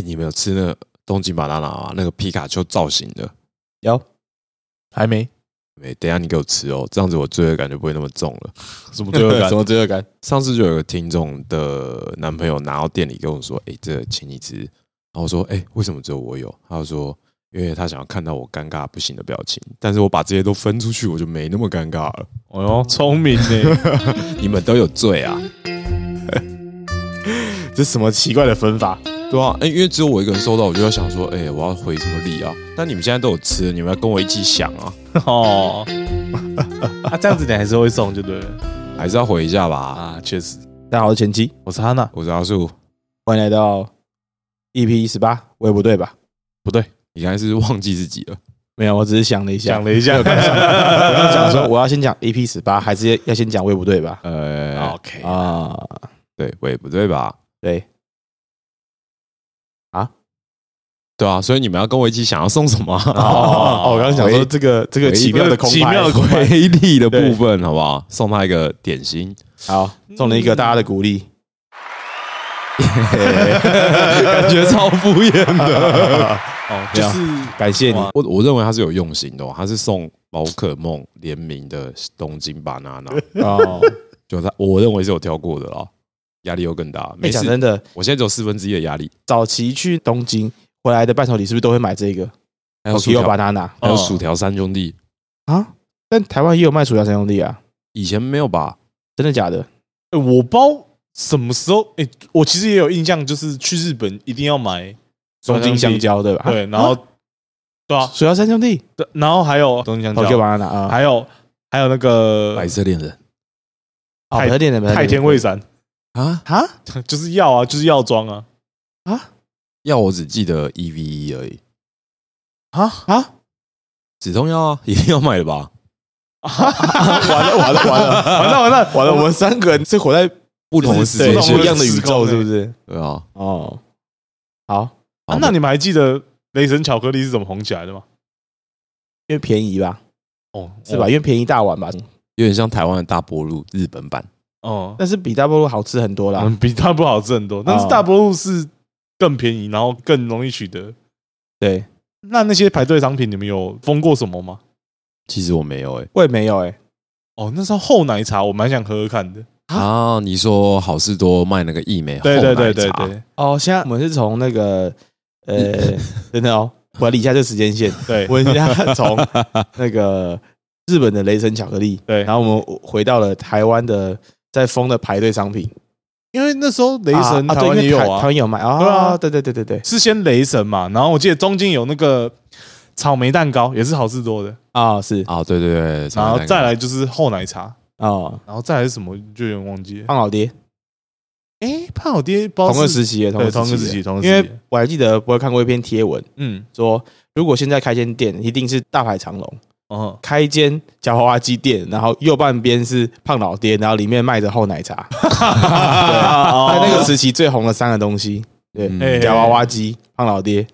哎，你们有吃那个东京巴拉拉那个皮卡丘造型的？有，还没？没，等下你给我吃哦，这样子我罪恶感就不会那么重了。什么罪恶感？什么罪恶感？上次就有个听众的男朋友拿到店里跟我说：“哎，这请你吃。”然后我说：“哎，为什么只有我有？”他就说：“因为他想要看到我尴尬不行的表情。”但是我把这些都分出去，我就没那么尴尬了。哦哟，聪明呢！你们都有罪啊！这什么奇怪的分法？对啊，哎，因为只有我一个人收到，我就要想说，哎，我要回什么礼啊？但你们现在都有吃，你们要跟我一起想啊！哦，啊，这样子你还是会送，就对了，还是要回一下吧？啊，确实。大家好，我是前妻，我是哈娜，我是阿树，欢迎来到 EP 十八，我也不对吧？不对，你刚才是忘记自己了？没有，我只是想了一下，想了一下，我刚讲说 我要先讲 EP 十八，还是要先讲我也不对吧？呃，OK 啊，对，我也不对吧？对。对啊，所以你们要跟我一起想要送什么？哦，我刚刚想说这个这个奇妙的奇妙的回礼的部分，好不好？送他一个点心，好，送了一个大家的鼓励，感觉超敷衍的。哦，就是感谢你。我我认为他是有用心的，他是送宝可梦联名的东京巴拿拿哦，就他我认为是有挑过的啦，压力又更大。没讲真的，我现在只有四分之一的压力。早期去东京。回来的伴手礼是不是都会买这个？还有薯条 banana，还有薯条三兄弟啊？但台湾也有卖薯条三兄弟啊？以前没有吧？真的假的？我包什么时候？哎，我其实也有印象，就是去日本一定要买东京香蕉，对吧？对，然后对啊，薯条三兄弟，对，然后还有东京香蕉 banana 啊，还有还有那个白色恋人，白色恋人，太天味伞啊啊，就是药啊，就是药妆啊啊。药我只记得一 v 一而已啊啊！止痛药啊，一定要买的吧？完了完了 完了完了完了完了！我们三个人是活在不同的世界、不一样的宇宙，是不是？对啊。哦，好啊，那你们还记得雷神巧克力是怎么红起来的吗？因为便宜吧？哦，是吧？因为便宜大碗吧？有点像台湾的大波路日本版哦，但是比大波路好吃很多啦。比大波好吃很多，但是大波路是。更便宜，然后更容易取得。对，那那些排队商品，你们有封过什么吗？其实我没有，哎，我也没有，哎。哦，那时候厚奶茶，我蛮想喝喝看的。啊，你说好事多卖那个益美对对对对对。哦，现在我们是从那个，呃，真的哦，管理一下这时间线。对，我们现在从那个日本的雷神巧克力，对，然后我们回到了台湾的在封的排队商品。因为那时候雷神台湾也有啊，台湾有卖啊，对对对对对，是先雷神嘛，然后我记得中间有那个草莓蛋糕，也是好事多的。啊，是。啊，对对对，然后再来就是厚奶茶。啊，然后再来是什么就有点忘记了，胖老爹，哎，胖老爹同个时期，同个时期，同因为我还记得我有看过一篇贴文，嗯，说如果现在开间店，一定是大排长龙。哦，开一间夹娃娃机店，然后右半边是胖老爹，然后里面卖着厚奶茶。对，那个时期最红的三个东西，对，夹娃娃机、胖老爹、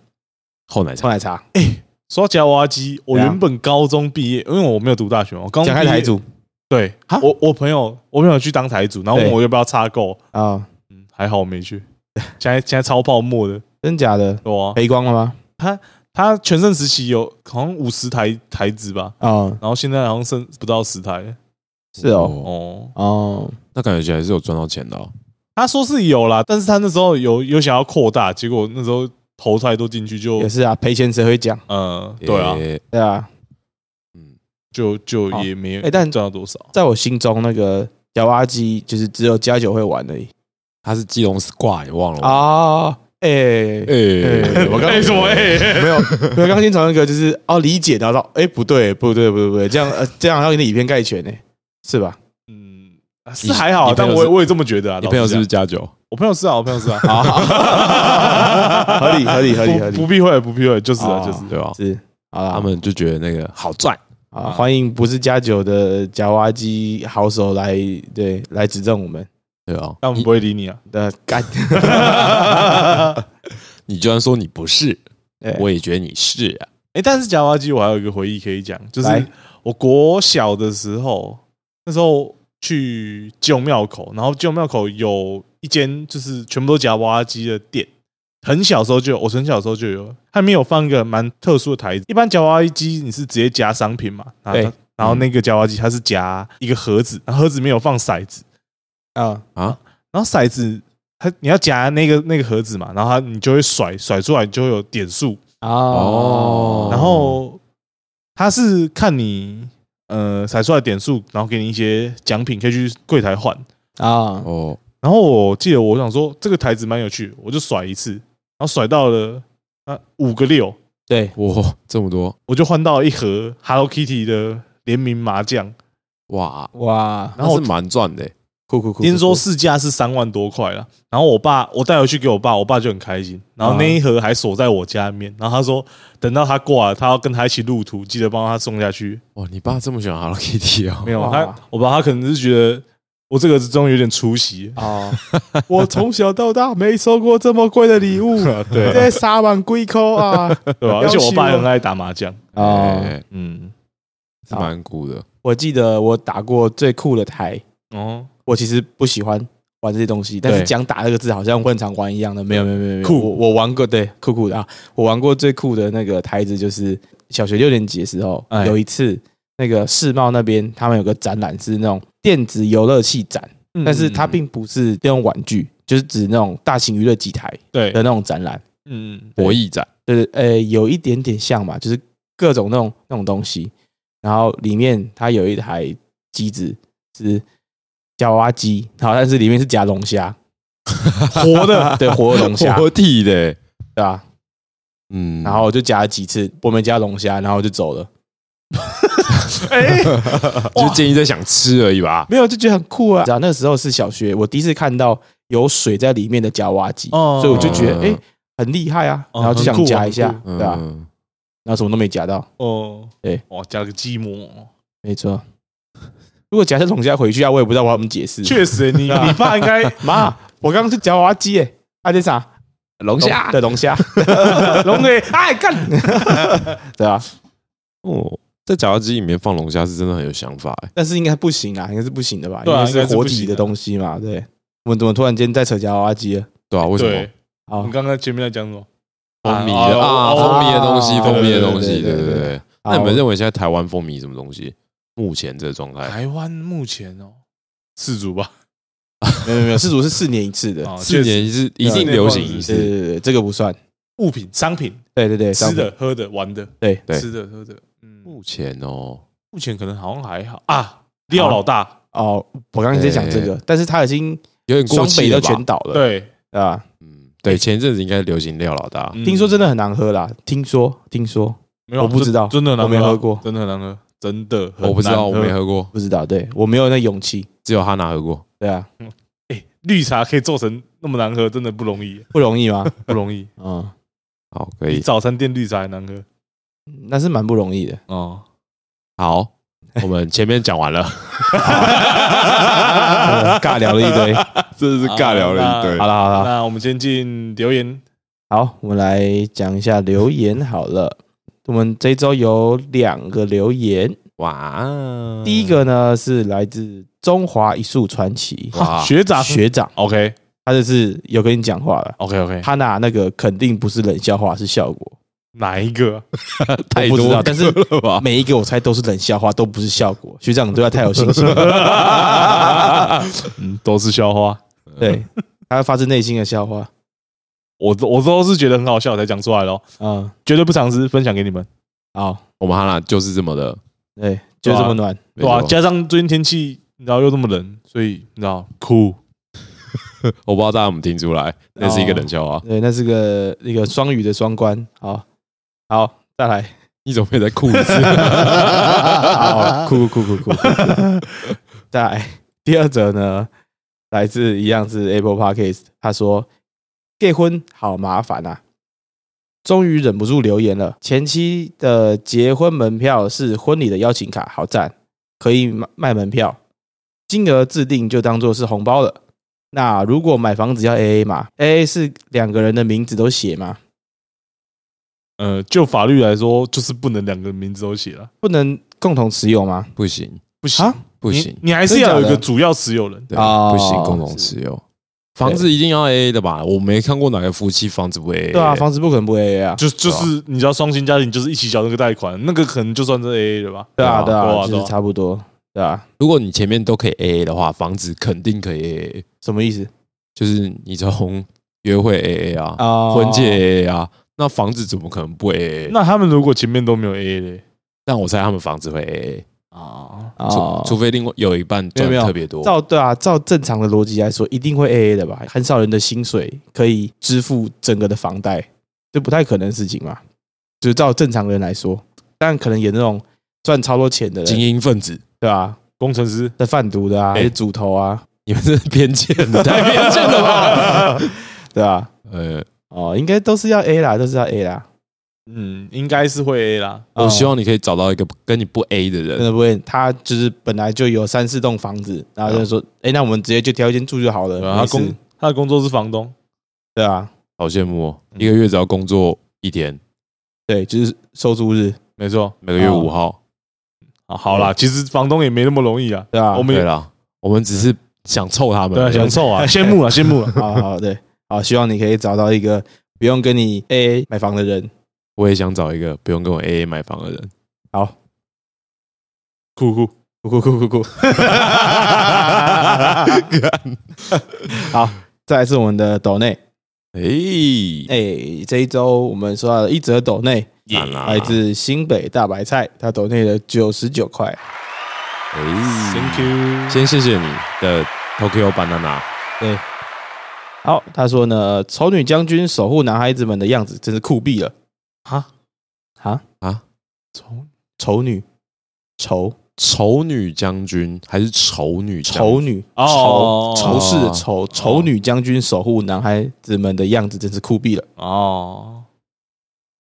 厚奶茶。厚奶茶。哎，说夹娃娃机，我原本高中毕业，因为我没有读大学，我刚开台主。对，我我朋友，我朋友去当台主，然后问我要不要插购啊？嗯，还好我没去。现在现在超泡沫的，真假的？哇，赔光了吗？他。他全盛时期有好像五十台台子吧，啊，然后现在好像剩不到十台，是哦，哦哦，那感觉起来是有赚到钱的。他说是有啦，但是他那时候有有想要扩大，结果那时候投太多进去就也是啊，赔钱谁会讲？嗯，对啊，对啊，嗯，就就也没有，哎，但赚到多少？在我心中，那个夹娃娃机就是只有加九会玩而已。他是基隆 squad，你忘了啊？哎哎，我刚什么？哎，没有，没有。刚先从那个就是哦，理解，然后说，哎，不对，不对，不对，不对，这样呃，这样要给你以偏概全呢，是吧？嗯，是还好，但我我也这么觉得啊。你朋友是不是加酒？我朋友是啊，我朋友是啊。合理，合理，合理，合理，不避讳，不避讳，就是啊，就是对吧？是啊，他们就觉得那个好赚啊，欢迎不是加酒的夹娃机好手来，对，来指正我们。对啊，但我们不会理你啊！的干，你居然说你不是，我也觉得你是啊！哎，但是夹娃娃机我还有一个回忆可以讲，就是我国小的时候，那时候去旧庙口，然后旧庙口有一间就是全部都夹娃娃机的店，很小时候就有，我很小时候就有，它里面有放一个蛮特殊的台子。一般夹娃娃机你是直接夹商品嘛，然后对然后那个夹娃娃机它是夹一个盒子，然后盒子里面有放骰子，啊，啊，然后骰子它你要夹那个那个盒子嘛，然后它你就会甩甩出来，就会有点数，哦，然后它是看你呃甩出来点数，然后给你一些奖品，可以去柜台换。啊，哦，然后我记得我想说这个台子蛮有趣，我就甩一次，然后甩到了啊五个六，对，哇，这么多。我就换到一盒 Hello Kitty 的联名麻将，哇，哇，然后是蛮赚的。欸。酷酷酷，听说市价是三万多块了。然后我爸我带回去给我爸，我爸就很开心。然后那一盒还锁在我家里面，然后他说等到他挂了，他要跟他一起入土，记得帮他送下去。哇，你爸这么喜欢 Hello Kitty 啊？没有他，我爸他可能是觉得我这个终于有点出息。啊 我从小到大没收过这么贵的礼物，对这三万贵扣啊！对吧？而且我爸也很爱打麻将。哦，哎，嗯，是蛮酷的。我记得我打过最酷的台，哦，我其实不喜欢玩这些东西，但是对。讲打这个字好像混常玩一样的，没有没有没有没有，酷。我我玩过对酷酷的啊，我玩过最酷的那个台子就是小学六年级的时候，哎有一次那个世贸那边他们有个展览是那种电子游乐器展，嗯但是它并不是那种玩具，就是指那种大型娱乐机台对的，那种展览。嗯，博弈展，就是，呃，有一点点像嘛，就是各种那种那种东西，然后里面它有一台机子是夹娃娃机，好，但是里面是夹龙虾，活的，对，活的龙虾，活体的。欸，对吧？嗯，然后我就夹了几次，我没夹龙虾，然后我就走了，哎，就建议在想吃而已吧。没有就觉得很酷啊。那个时候是小学，我第一次看到有水在里面的夹娃娃机，哦。所以我就觉得嗯哎很厉害啊，哦然后就想夹一下，对吧？然后什么都没夹到，哦，对，哇，夹了个寂寞，没错。如果假设龙虾回去啊，我也不知道我要怎么解释。确实，你 你爸应该 妈，我刚刚是夹娃娃机诶，啊这啥？龙虾对龙虾，龙诶哎干，对啊，哦，在绞肉机里面放龙虾是真的很有想法欸。但是应该不行啊，应该是不行的吧？对啊因为是活体的东西嘛，对。我们怎么突然间在扯夹娃娃机了？对啊，为什么对？，好你，刚刚前面在讲什么？风靡啊的啊，哦风靡的东西，哦风靡的东西，对对对那你们认为现在台湾蜂蜜什么东西？目前这个状态，台湾目前哦，四组吧，没有没有四组，是四年一次的，哦四年一次一定流行一对次，对对对，这个不算。物品、商品、对对对，吃的、喝的、玩的，对对。吃的、喝的，嗯，目前哦，目前可能好像还好。啊。廖老大，哦，我刚刚在讲这个，但是他已经有点过双北都了吧？全倒了，对，对吧？嗯，对，前一阵子应该流行廖老大，嗯。听说真的很难喝啦，听说听说。没有，我不知道真的很难我没喝过。真的很难喝，真的很我不知道，我难没。喝过，不知道，对我没有那勇气，只有哈娜喝过。对啊，哎，绿茶可以做成那么难喝，真的不容易，不容易吗？不容易。嗯，好，可比以，早餐店绿茶还难喝那是蛮不容易的。哦。好，我们前面讲完了，呃 尬聊了一堆。真的是尬聊了一堆好。了好了，那我们先进留言，好，我们来讲一下留言好了。我们这一周有两个留言，哇，第一个呢是来自中华一树传奇哇，学长学长，OK 他就是有跟你讲话了。OK OK，他拿那个肯定不是冷笑话，是效果。哪一个？太我不知道但是？每一个我猜都是冷笑话，都不是效果。学长对他太有信心了，嗯，都是笑话。对他发自内心的笑话。我都我都是觉得很好笑才讲出来的哦，嗯，绝对不尝试分享给你们，好，我们哈娜就是这么的，对，就这么暖。对吧？加上最近天气，你知道又这么冷，所以你知道酷。我不知道大家有没有听出来，那是一个冷笑话。对，那是个一个双语的双关。好，好，再来。你怎么会再哭一次？好，酷酷酷酷酷。再来第二则呢，来自一样是 Apple Podcast，他说结婚好麻烦啊，终于忍不住留言了。前期的结婚门票是婚礼的邀请卡，好赞，可以卖卖门票，金额制定就当做是红包了。那如果买房子要 A A 嘛？A A 是两个人的名字都写吗？呃，就法律来说，就是不能两个名字都写了，不能共同持有吗？不行，不行啊，不行你，你还是要有一个主要持有人。对，哦不行，共同持有。房子一定要 A A 的吧？我没看过哪个夫妻房子不 A A。对啊，房子不可能不 A A 啊，就就是你知道双薪家庭就是一起交那个贷款，那个可能就算是 A A 的吧。对啊，对对啊啊，就差不多，对啊，如果你前面都可以 A A 的话，房子肯定可以 A A。什么意思就是你从约会 A A 啊，啊？婚戒 A A 啊，那房子怎么可能不 A A？那他们如果前面都没有 A A 嘞但我猜他们房子会 A 啊，A，除哦，除非另外有一半赚特别多。照对啊，照正常的逻辑来说，一定会 A A 的吧？很少人的薪水可以支付整个的房贷，这不太可能的事情嘛。就是照正常人来说，但可能有那种赚超多钱的精，英分子，对吧？工程师在贩毒的啊，还是主头啊，你们是偏见的，太偏见了吧？对吧？呃，哦，应该都是要 A 啦，都是要 A 啦。嗯，应该是会 A 啦。我希望你可以找到一个跟你不 A 的人。真的不会，他就是本来就有三四栋房子，然后就说，哎，那我们直接就挑一间住就好了。对啊他没事工他的工作是房东，对啊，好羡慕哦，一个月只要工作一天，对，就是收租日，没错每个月哦五号。啊。好啦，其实房东也没那么容易啊。对啊我，们也对啦，我们只是想凑他们对啊，想凑啊，羡慕啊，羡慕啊。好好对，好，希望你可以找到一个不用跟你 A A 买房的人。我也想找一个不用跟我 A A 买房的人。好，酷酷，酷酷酷酷酷。好，再来是我们的斗内，哎，哎，这一周我们收到了一则斗内，来自新北大白菜，他斗内的九十九块。哎 Thank you。先谢谢你的 Tokyo Banana。对，好，他说呢，丑女将军守护男孩子们的样子真是酷毙了啊？啊？啊！丑丑女，丑？丑女将军还是丑女将？丑女，哦。仇仇视的仇，丑女将军守护男孩子们的样子真是酷毙了。哦，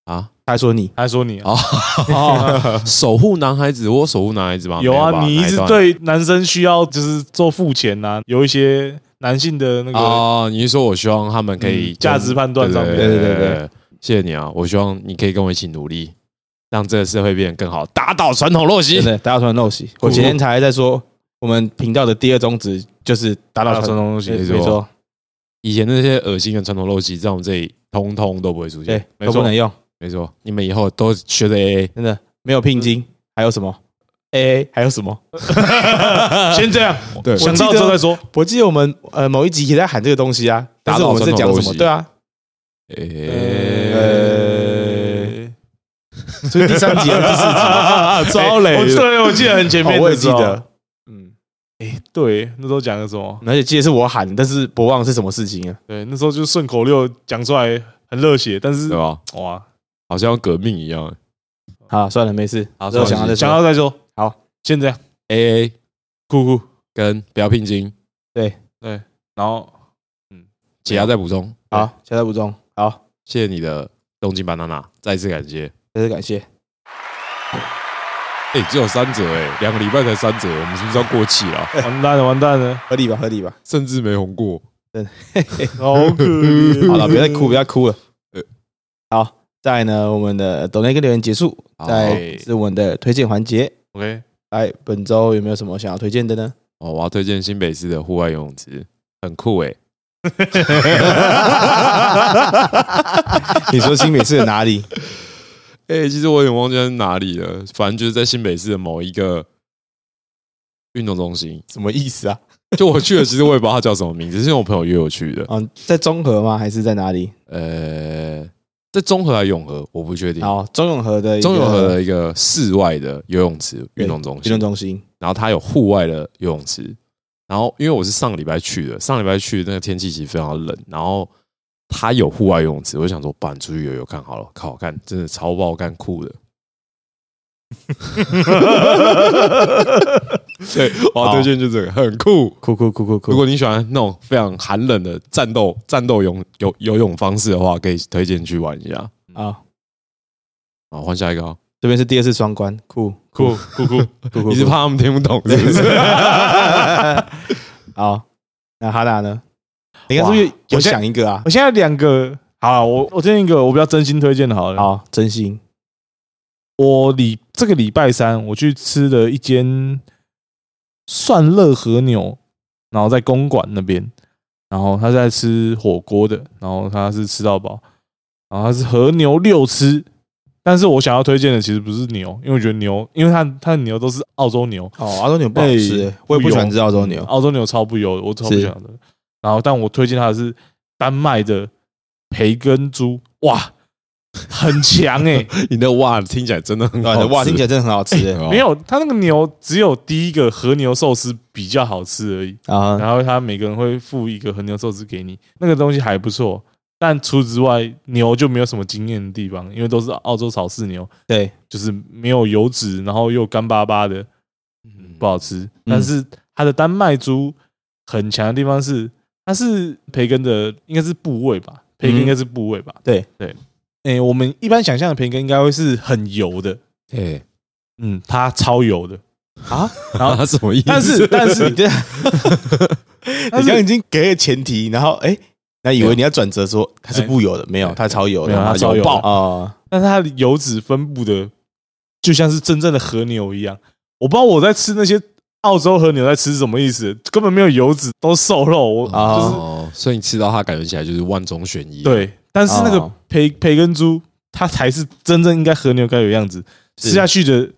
啊？他还说你，他还说你啊，哦，守护男孩子，我有守护男孩子吗？有啊，吧你一直段？对男生需要就是做付钱呐，有一些男性的那个哦，你是说我希望他们可以嗯价值判断上面。对对对对对，谢谢你啊！我希望你可以跟我一起努力，让这个社会变得更好，打倒传统陋习真。的，打倒传陋习。我前天才在说，我们频道的第二宗旨就是打倒传统陋习没错，以前那些恶心的传统陋习，在我们这里通通都不会出对现。，没错都不能用，没错，你们以后都学着 AA。真的没有聘金，还有什么 A A 还有什么？先这样，对想到之后再说。我记得我们呃某一集也在喊这个东西啊，但是我们在讲什么？对啊，诶，所以第三集还是第四集？啊，超累！我对，我记得很前面，哦我也记得。，嗯，哎，对，那时候讲的什么？而且记得是我喊，但是不忘是什么事情啊？对，那时候就顺口溜讲出来很热血，但是对吧？哇，好像革命一样。好，算了，没事。好之后想到再想说。到再说。好，先这样，AA 酷酷。跟不要聘金，然后其他再补充。好，现在补充。好，谢谢你的东京 banana，再次感谢。再次感谢。哎，只有三折哎，两个礼拜才三折，我们是不是要过气了？完蛋了，完蛋了，合理吧，合理吧。甚至没红过。真的 好可怜。好了，别再哭，别再哭了呃。好，再来呢，我们的抖内跟留言结束，好再是我们的推荐环节。OK，来，本周有没有什么想要推荐的呢？哦，我要推荐新北市的户外游泳池，很酷哎。你说新北市的哪里？哎、其实我有点忘记在哪里了，反正就是在新北市的某一个运动中心。什么意思啊？就我去了，其实我也不知道它叫什么名字，是因为我朋友约我去的。嗯，在中和吗？还是在哪里？呃，在中和还是永和，我不确定。好，中永和的中永和的一个室外的游泳池运动中运动心，中心。然后它有户外的游泳池。然后因为我是上个礼拜去的，上礼拜去那个天气其实非常冷，然后它有户外游泳池，我就想说，不然出去游游看好了，靠，看真的超爆干酷的。对，我要推荐就这个，很酷。酷酷酷酷酷。如果你喜欢那种非常寒冷的战斗战斗泳游游泳方式的话，可以推荐去玩一下。啊，好，换下一个哦。这边是第二次双关，酷酷酷酷，酷酷。你是怕他们听不懂是不是？好，那哈达呢？你看是不是有我想一个啊？我现在两个，好啊，我我推荐一个我比较真心推荐的，好了。好，真心我礼这个礼拜三我去吃了一间蒜乐和牛，然后在公馆那边，然后他在吃火锅的，然后他是吃到饱，然后他是和牛六吃。但是我想要推荐的其实不是牛，因为我觉得牛，因为它它的牛都是澳洲牛，哦，澳洲牛不好吃欸，我也不喜欢吃澳洲牛。澳洲牛超不油，我超不是喜欢的。然后，但我推荐它的是丹麦的培根猪，哇，很强哎、你的哇听起来真的很好哇，听起来真的很好吃欸 哦没有，它那个牛只有第一个和牛寿司比较好吃而已。啊！然后他每个人会附一个和牛寿司给你，那个东西还不错。但除此之外，牛就没有什么惊艳的地方，因为都是澳洲草饲牛，对，就是没有油脂，然后又干巴巴的，嗯不好吃。但是它的丹麦猪很强的地方是，它是培根的，应该是部位吧？培根应该是部位吧？对对。诶，我们一般想象的培根应该会是很油的，对，嗯，它超油的。啊，然后它 什么意思？但是但是你这样，你这样已经给了前提，然后哎，那以为你要转折说它是不油的，没有，它超油的，它超油爆啊！但是它的油脂分布的就像是真正的和牛一样。我不知道我在吃那些澳洲和牛在吃什么意思，根本没有油脂，都是瘦肉。我啊就是哦，所以你吃到它感觉起来就是万中选一。，对，但是那个哦培培根猪，它才是真正应该和牛该有样子，吃下去的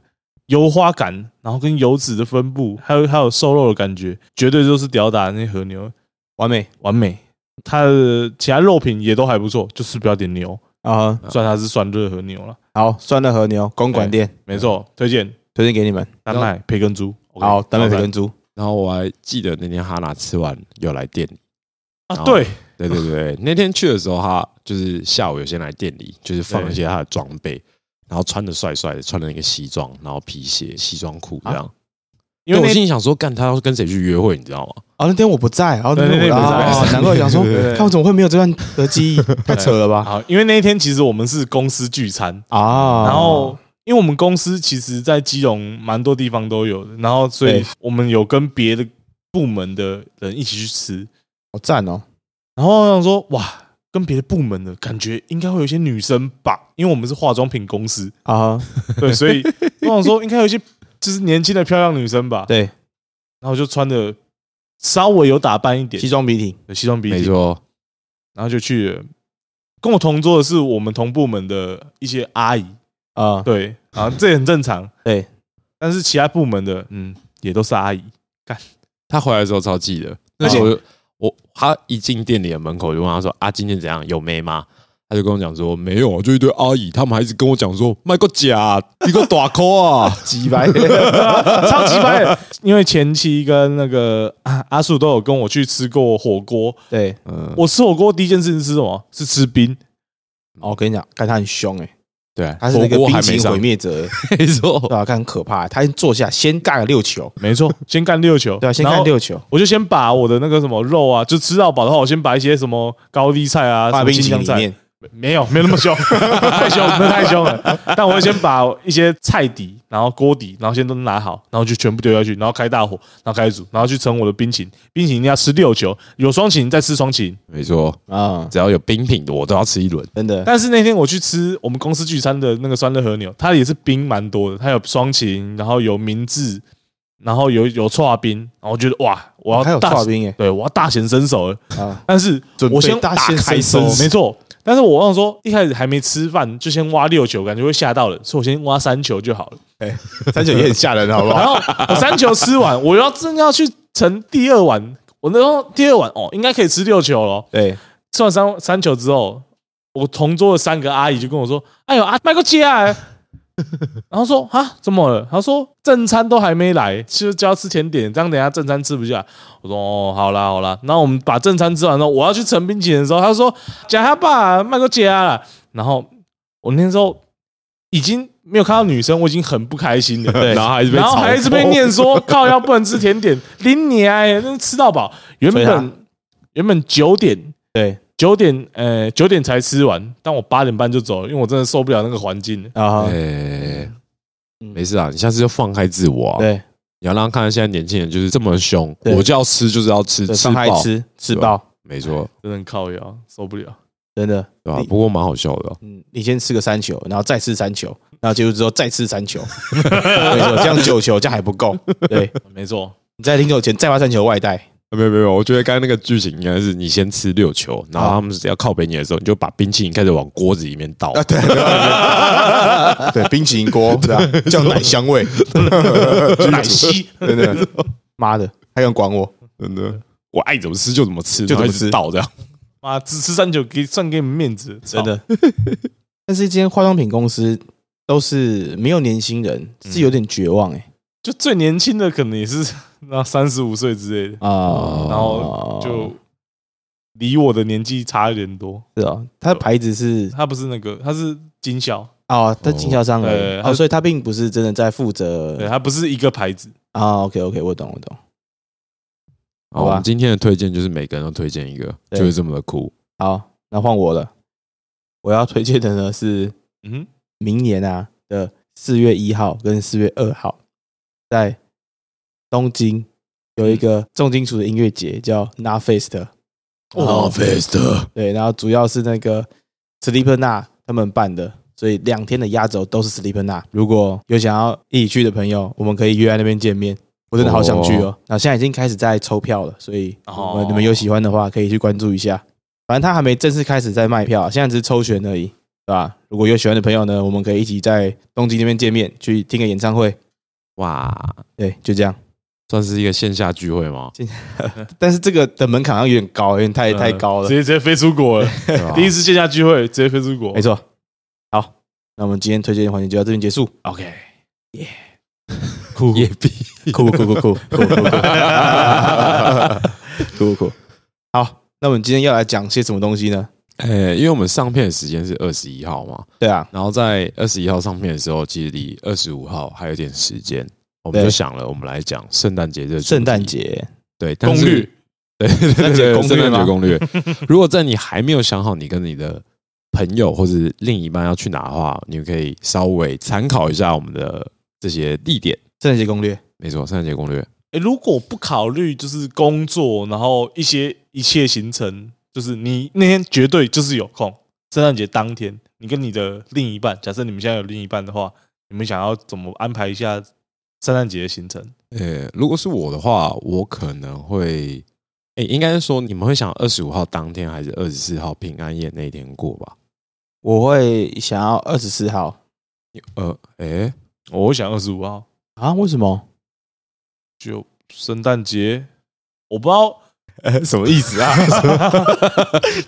油花感，然后跟油脂的分布，还有还有瘦肉的感觉，绝对就是吊打那些和牛，完美完美。它的其他肉品也都还不错，就是不要点牛，啊！虽然它是酸热和牛了，好，酸热和牛公馆店。没错，推荐。推荐给你们。丹麦培根猪。好，丹麦培根猪。然后我还记得那天哈娜吃完有来店里，啊，对，对对对，那天去的时候，他就是下午有先来店里，就是放一些他的装备，然后穿的帅帅的，穿了一个西装，然后皮鞋、西装裤这样。因为我心里想说，干他要跟谁去约会，你知道吗？啊，那天我不在，然后那天我不在。哦 难怪我想说看我怎么会没有这段的记忆，太扯了吧？好，因为那一天其实我们是公司聚餐，啊，然后因为我们公司其实在基隆蛮多地方都有的，然后所以我们有跟别的部门的人一起去吃，好赞哦，然后我想说哇，跟别的部门的感觉应该会有一些女生吧，因为我们是化妆品公司，啊，对，所以我想说应该有一些就是年轻的漂亮女生吧，对，然后就穿的稍微有打扮一点。西，装笔挺，有西装笔挺，没错，然后就去了跟我同桌的是我们同部门的一些阿姨，啊，对，然后这也很正常，对，但是其他部门的，嗯，也都是阿姨，干。他回来的时候超记得，那时候我就我他一进店里的门口就问他说：“啊，今天怎样？有妹吗？”他就跟我讲说：“没有，就一堆阿姨，他们还一直跟我讲说卖个假，一个大扣啊。几百，超级白的。因为前期跟那个啊阿树都有跟我去吃过火锅，对，”嗯，我吃火锅第一件事情是什么？是吃冰，哦，我跟你讲，看他很凶哎，对，他是那个火锅还冰情毁灭者欸，没错，对吧？看很可怕，他一坐下先干了六球，没错，先干六球，对啊，先干六球，我就先把我的那个什么肉啊，就吃到饱的话，我先把一些什么高丽菜啊、冰青江菜，淇淋里面，没有，没有那么凶，太凶，那太凶了。但我会先把一些菜底，然后锅底，然后先都拿好，然后就全部丢下去，然后开大火，然后开始煮，然后去盛我的冰淇淋。冰淇淋要吃六球，有双淇淋再吃双淇淋。没错，啊，只要有冰品的我都要吃一轮。真的，但是那天我去吃我们公司聚餐的那个酸辣和牛，它也是冰蛮多的，它有双淇淋，然后有明治，然后有有搓冰，然后我觉得哇，我要还有大刨冰耶，对我要大显身手了。啊，但是准备我先大打开显身手手，没错。但是我忘了说，一开始还没吃饭就先挖六球，感觉会吓到人，所以我先挖三球就好了。哎三球也很吓人，好不好 然好？后我三球吃完，我要真要去盛第二碗，我那时候第二碗哦，应该可以吃六球了。对，吃完三三球之后，我同桌的三个阿姨就跟我说：“哎呦啊，麦克鸡啊！” 然后说：“啊，怎么了？”他说：“正餐都还没来，就就要吃甜点，这样等一下正餐吃不下。”我说：“哦，好啦好啦。”然后我们把正餐吃完之后，我要去盛冰淇淋的时候，他说：“假他爸麦克姐啊了。”然后我那时候已经没有看到女生，我已经很不开心了。对然后还是被然后还一直被念说 靠要不能吃甜点，拎你啊，那吃到饱。原本原本九点对九点呃九点才吃完，但我八点半就走了，因为我真的受不了那个环境。啊，哎，嗯。没事啊，你下次就放开自我啊，对。你要让他看到现在年轻人就是这么凶，我就要吃就是要吃，对，吃饱，放开吃吃对吧？饱，没错，真的很靠腰，受不了。真的，对吧？你不过蛮好笑的。哦，嗯，你先吃个三球，然后再吃三球，然后结束之后再吃三球，没错，这样九球这样还不够，对。没错，你在临走前再发三球外带，没有没有，我觉得刚刚那个剧情应该是你先吃六球，然后他们只要靠北你的时候，你就把冰淇淋开始往锅子里面倒。啊，对对 对，冰淇淋锅对吧？叫奶香味，奶昔，真的，妈的，还敢管我？真的，我爱怎么吃就怎么吃，然后一直就怎么吃倒这样。妈只吃三九给算给你们面子，真的。但是今天化妆品公司都是没有年轻人，是有点绝望哎就最年轻的可能也是那三十五岁之类的，啊，然后就离我的年纪差一点多。是哦，它的牌子是他不是那个，他是经销，哦，它经销商而已对哦，所以他并不是真的在负责对，责他不是一个牌子。啊。OK OK，我懂我懂。好，吧我们今天的推荐就是每个人都推荐一个，就是这么的酷。好，那换我了。我要推荐的呢是嗯明年啊的四月一号跟四月二号，在东京有一个重金属的音乐节叫 n a f e s t n a f e s t 对，然后主要是那个 Sleeper Na 他们办的，所以两天的压轴都是 Sleeper Na。如果有想要一起去的朋友，我们可以约在那边见面。我真的好想去哦！那现在已经开始在抽票了，所以你们有喜欢的话，可以去关注一下。反正他还没正式开始在卖票，现在只是抽选而已，对吧？如果有喜欢的朋友呢，我们可以一起在东京那边见面，去听个演唱会。哇，对，就这样。算是一个线下聚会吗？但是这个的门槛好像有点高，有点太太高了直。接直接飞出国了。第一次线下聚会直接飞出国，没错。好，那我们今天推荐的环节就到这边结束。OK，耶酷野比酷酷酷酷酷酷酷酷 酷酷酷。好，那我们今天要来讲些什么东西呢？诶，因为我们上片的时间是二十一号嘛，对啊，然后在二十一号上片的时候，其实离二十五号还有点时间，我们就想了，我们来讲圣诞节这个主题圣诞节对但是攻略对对对对，攻略圣诞节攻略。如果在你还没有想好你跟你的朋友或者另一半要去哪的话，你可以稍微参考一下我们的这些地点。圣诞节攻略。没错，圣诞节攻略。诶，如果不考虑就是工作，然后一些一切行程，就是你那天绝对就是有空，圣诞节当天，你跟你的另一半，假设你们现在有另一半的话，你们想要怎么安排一下圣诞节的行程？呃，如果是我的话，我可能会，诶，应该是说你们会想二十五号当天还是二十四号平安夜那一天过吧？我会想要二十四号呃，诶，我会想二十五号，啊？为什么？就圣诞节，我不知道 呃，什么意思啊？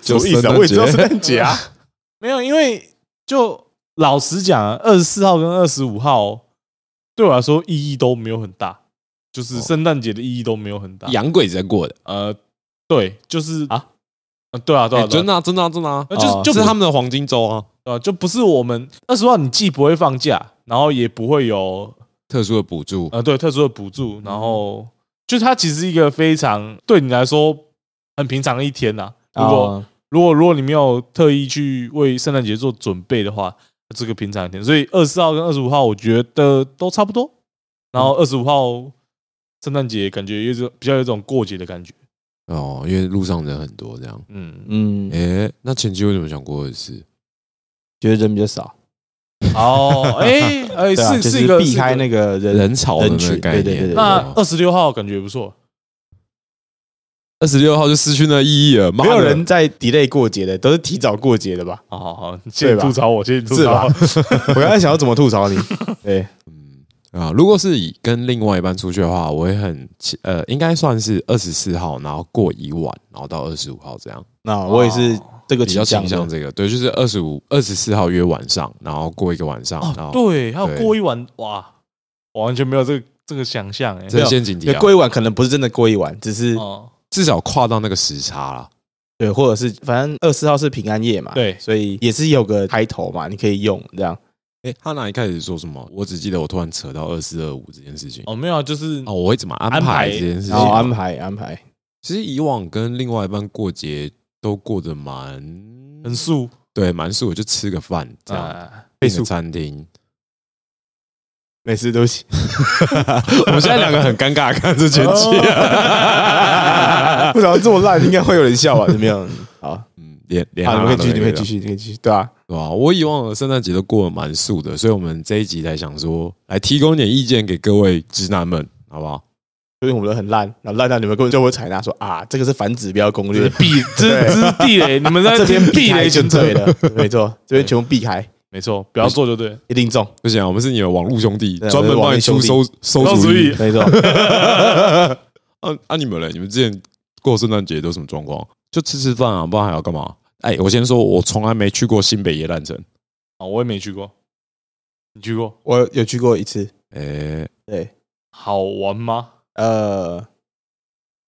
就什么意思啊？圣诞节我也知道圣诞节啊。没有，因为就老实讲，二十四号跟二十五号对我来说意义都没有很大，就是哦圣诞节的意义都没有很大。洋鬼子在过的，呃，对，就是啊呃，对啊，对啊，真的啊真的啊真的就就是他们的黄金周啊，呃，就不是我们二十号，你既不会放假，然后也不会有特殊的补助。呃对特殊的补助，然后就是它其实是一个非常对你来说很平常的一天呐、如果、哦。如果如果你没有特意去为圣诞节做准备的话，这个平常一天，所以二十四号跟二十五号我觉得都差不多。然后二十五号圣诞节感觉有一种比较有一种过节的感觉，哦，因为路上人很多，这样。嗯，嗯，诶，那前期为什么想过二十四？觉得人比较少，哦，哎哎，对啊，就是是一个避开那个。人人潮的那个人群概念。对对对对那二十六号感觉不错，二十六号就失去那个意义了，妈的没有人在 delay 过节的，都是提早过节的吧？好好好，谢谢对吧吐槽我，谢谢吐是吧槽。我刚才想要怎么吐槽你，对，嗯啊，如果是以跟另外一半出去的话，我会很期呃，应该算是二十四号，然后过一晚，然后到二十五号这样，那我也是这个比较倾向这个。对，就是二十五、二十四号约晚上，然后过一个晚上，然哦，后对，还有过一晚，哇，我完全没有这个这个想象哎。这是陷阱题啊，过一晚可能不是真的过一晚，只是哦，至少跨到那个时差了。对，或者是反正二十四号是平安夜嘛，对所以也是有个开头嘛，你可以用这样。诶，他哪一开始说什么？我只记得我突然扯到二四二五这件事情。哦，没有啊，就是哦，我会怎么安安排排这件事情？安排安排，其实以往跟另外一半过节都过得蛮很素对，蛮素，我就吃个饭这样，啊。订个餐厅。没事，对不起。我们现在两个很尴尬，看这前期。为什么这么烂？应该会有人笑吧？怎么样？好，嗯，连连好，你们可以继续，可以继续，你可以继续，对啊，对吧？我以往的圣诞节都过得蛮素的，所以我们这一集才想说，来提供一点意见给各位直男们，好不好？所以我们都很烂，然后烂到你们根本就不会采纳，说啊，这个是反指标攻略，避，这对这是地雷，你们在这边避避雷开就选择对，了，没错，这边全部避开，没错，不要做就对。一定中，不行啊，我们是你们网络兄弟，对专门帮你出收收主意馊主意。没错。啊啊！你们嘞？你们之前过圣诞节都什么状况？就吃吃饭啊，不然还要干嘛？哎，我先说，我从来没去过新北耶诞城。啊，我也没去过，你去过？我有去过一次，哎，对，好玩吗？呃，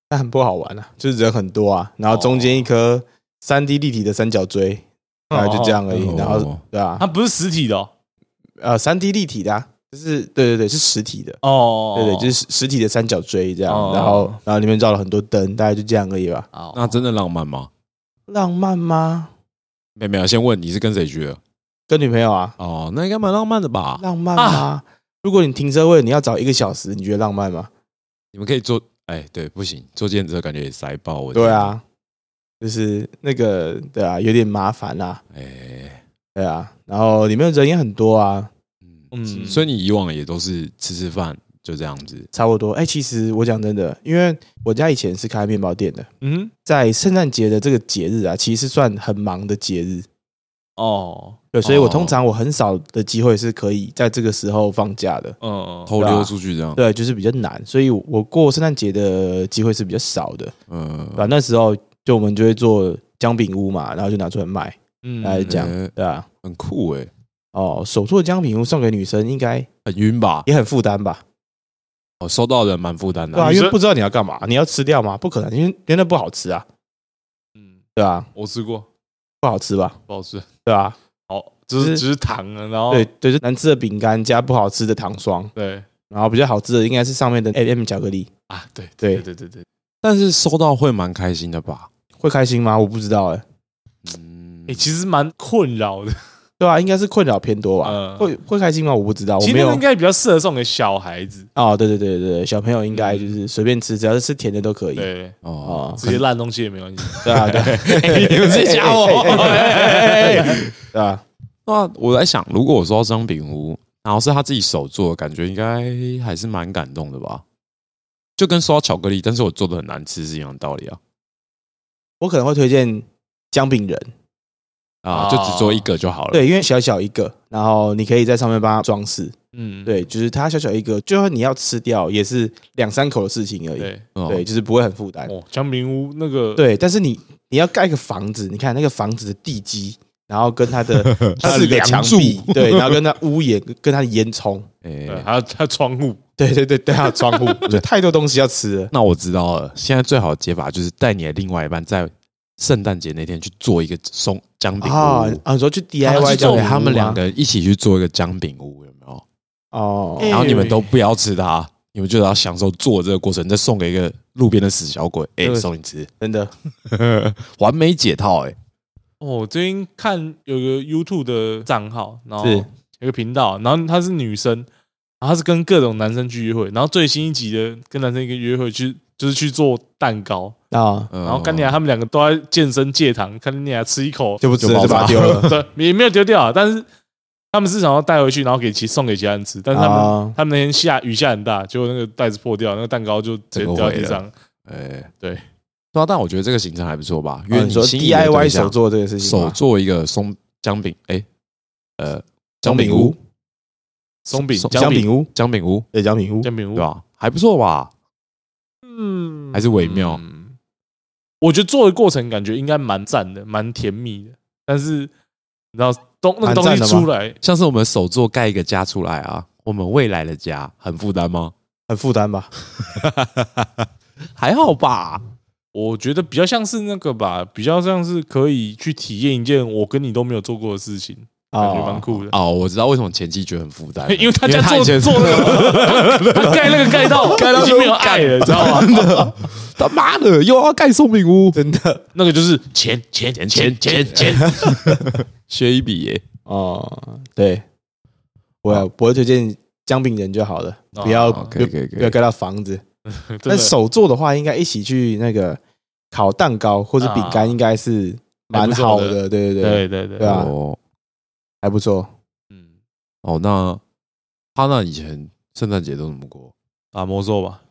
但很不好玩啊，就是人很多啊，然后中间一颗三 D 立体的三角锥，大概就这样而已。哦然后对啊它，不是实体的哦。呃，三 D 立体的、啊，就是对对对，是实体的，哦，对对，就是实实体的三角锥这样。哦然后然后里面照了很多灯，大概就这样而已吧。哦那真的浪漫吗？浪漫吗？没有没有，先问你是跟谁去的？跟女朋友啊，哦，那应该蛮浪漫的吧？浪漫吗？如果你停车位你要找一个小时，你觉得浪漫吗？你们可以坐，哎，对，不行，坐电车感觉也塞爆。我对，啊，就是那个对啊，有点麻烦啦、哎，对啊，然后里面人也很多啊，嗯，嗯，所以你以往也都是吃吃饭就这样子。差不多。哎、其实我讲真的，因为我家以前是开面包店的，嗯，在圣诞节的这个节日啊，其实算很忙的节日。哦，对，所以我哦通常我很少的机会是可以在这个时候放假的。嗯，偷溜出去这样，对，就是比较难，所以我过圣诞节的机会是比较少的。嗯对吧、那时候就我们就会做姜饼屋嘛，然后就拿出来卖，嗯大概是这样哎，对啊。很酷哎，哦，手做的姜饼屋送给女生应该很晕吧？也很负担吧？哦，收到的人蛮负担的对啊，因为不知道你要干嘛，你要吃掉吗？不可能，因为真的不好吃啊，嗯，对啊，我吃过，不好吃吧？不好吃。对啊，好，只是就是只是糖啊，然后对对，就难吃的饼干加不好吃的糖霜，对然后比较好吃的应该是上面的 M M 巧克力，啊，对对对对对对。但是收到会蛮开心的吧？会开心吗？我不知道哎、嗯哎，，其实蛮困扰的。对啊，应该是困扰偏多吧？嗯会会开心吗？我不知道，其实应。该比较适合送给小孩子，哦，对对对对对，小朋友应该就是随便吃，只要是吃甜的都可以。对，哦，哦，这些烂东西也没关系。对啊，对啊，你们自己加我。对啊，那我在想，如果我收到张饼屋，然后是他自己手做的，感觉应该还是蛮感动的吧？就跟收到巧克力，但是我做的很难吃是一样的道理啊！我可能会推荐姜饼人，啊，哦就只做一个就好了。对，因为小小一个，然后你可以在上面帮它装饰。嗯，对，就是它小小一个，就算你要吃掉，也是两三口的事情而已。对哦对，就是不会很负担。哦，姜饼屋那个对，但是你你要盖一个房子，你看那个房子的地基，然后跟他的 四个墙壁，对，然后跟他屋檐，跟他的烟囱，对，哎，还有他窗户，对对对对，还有窗户，就太多东西要吃了。那我知道了。现在最好的解法就是带你的另外一半在圣诞节那天去做一个松姜饼啊屋，啊，你说去 DIY 去做这样，他们两个一起去做一个姜饼屋，有没有？哦，哎然后你们都不要吃它，你们就要享受做这个过程，再送给一个路边的死小鬼，哎，对送你吃，真的。完美解套，哎，哦，我最近看有个 YouTube 的账号，然后是。有个频道，然后她是女生，然后她是跟各种男生去约会，然后最新一集的跟男生一个约会去就是去做蛋糕，啊，然然后干你娘他们两个都在健身戒糖，干你娘吃一口就不吃了，就把它丢了。对，也没有丢掉啊，但是他们是想要带回去，然后给其送给其他人吃，但是他们、啊。他们那天下雨下很大，结果那个袋子破掉，那个蛋糕就直接掉在地上。哎，对对啊，但我觉得这个行程还不错吧，因为你 DIY 手做这个事情，手做一个松姜饼，哎，呃，姜饼屋，松饼、姜饼屋，姜饼屋，对，姜饼屋，姜饼屋。对，吧？还不错吧？嗯。还是微妙。嗯我觉得做的过程感觉应该蛮赞的，蛮甜蜜的，但是你知道东那个东西出来，像是我们手做盖一个家出来啊，我们未来的家很负担吗？很负担吧？还好吧？我觉得比较像是那个吧，比较像是可以去体验一件我跟你都没有做过的事情，感觉蛮哦，酷的。哦，我知道为什么前期觉得很负担，因为他家做以前做那个，他盖那个盖到 盖到已经没有爱了，你知道吗？他妈的又要盖松饼屋，真的那个就是钱钱钱钱钱钱，学一笔耶。哦，对，我我会推荐姜饼人就好了，不要不要盖到房子。真的。但手做的话，应该一起去那个烤蛋糕或者饼干，啊。应该是蛮好的。对对对，对对对对。啊。哦。还不错。嗯，哦，那他那以前圣诞节都怎么过？打魔兽吧，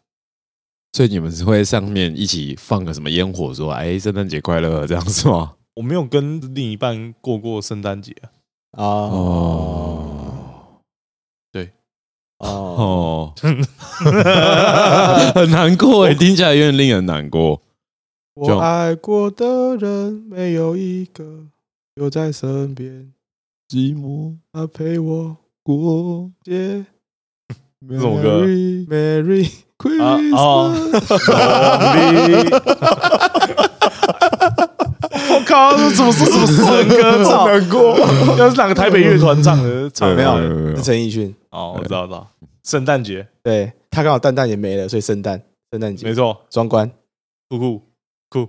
所以你们是会上面一起放个什么烟火，说“哎，圣诞节快乐”这样是吗？我没有跟另一半过过圣诞节啊，哦哦，哦，很难过哎，听起来有点令人难过。我爱过的人没有一个留在身边，寂寞他陪我过。节这首歌？Merry 啊 Christmas，靠，怎么是什么死人歌？操，难过。要是哪个台北乐团唱的，唱对没有是陈奕迅，哦，我知道，知道，圣诞节，对他刚好蛋蛋也没了，所以圣诞圣诞节。没错，双关。酷酷酷，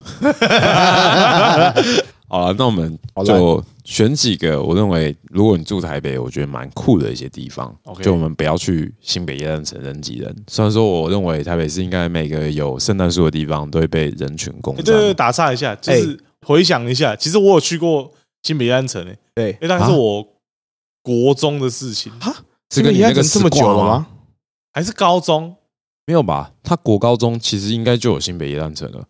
好了，那我们就选几个我认为，如果你住台北，我觉得蛮酷的一些地方。OK 就我们不要去新北夜诞城人挤人。虽然说我认为台北市应该每个有圣诞树的地方都会被人群攻占。欸对对，对打岔一下，就是回想一下，其实我有去过新北安城诶，对，因为大概是我国中的事情，这跟你那个这么久了吗？还是高中？没有吧？他国高中其实应该就有新北夜诞城了。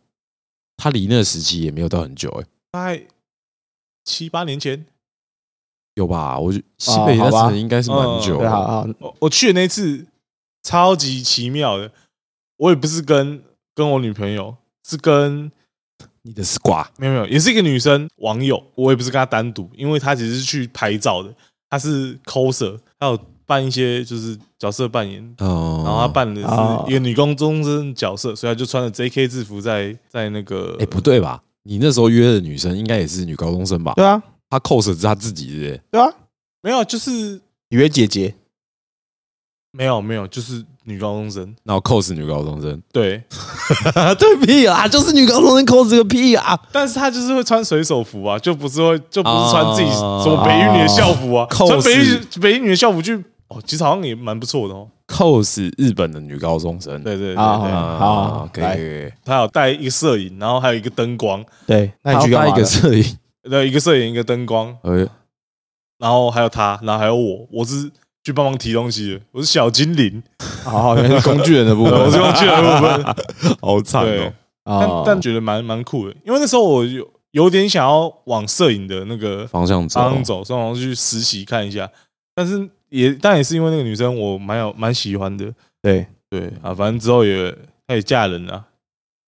他离那个时期也没有到很久、欸，大概七八年前，有吧？我觉得新北夜诞好吧城应该是蛮久我我去的那次超级奇妙的，我也不是跟跟我女朋友，是跟你的丝瓜没有没有，也是一个女生网友，我也不是跟她单独，因为她只是去拍照的，她是 coser，她有扮一些就是角色扮演，哦，然后她扮的哦是一个女高中生角色，所以她就穿着 J.K. 制服在在那个哎、不对吧？你那时候约的女生应该也是女高中生吧？对啊，她 cos 是她自己的、欸，对啊，没有就是约姐姐，没有没有就是女高中生，然后 cos 女高中生，对，对屁啊，就是女高中生 cos 个屁啊！但是她就是会穿水手服啊，就不是会就不是哦穿自己什么北一女的校服啊穿北一北一女的校服去哦，其实好像也蛮不错的哦，cos 日本的女高中生，对对对啊对，啊，好可以来。可以可以，她有带一个摄影，然后还有一个灯光，对，那那你去干嘛了一个摄影，对，一个摄影一个灯光，呃，然后还有她，然后还有我，我是去帮忙提东西的，我是小精灵，好好，原来是工具人的部分。我是工具人的部分，好惨对。哦，，但啊，但觉得蛮蛮酷的，因为那时候我有有点想要往摄影的那个方向走，方向走，所以我去实习看一下。但是也但也是因为那个女生我蛮有蛮喜欢的，对，对啊，反正之后也她也嫁人了，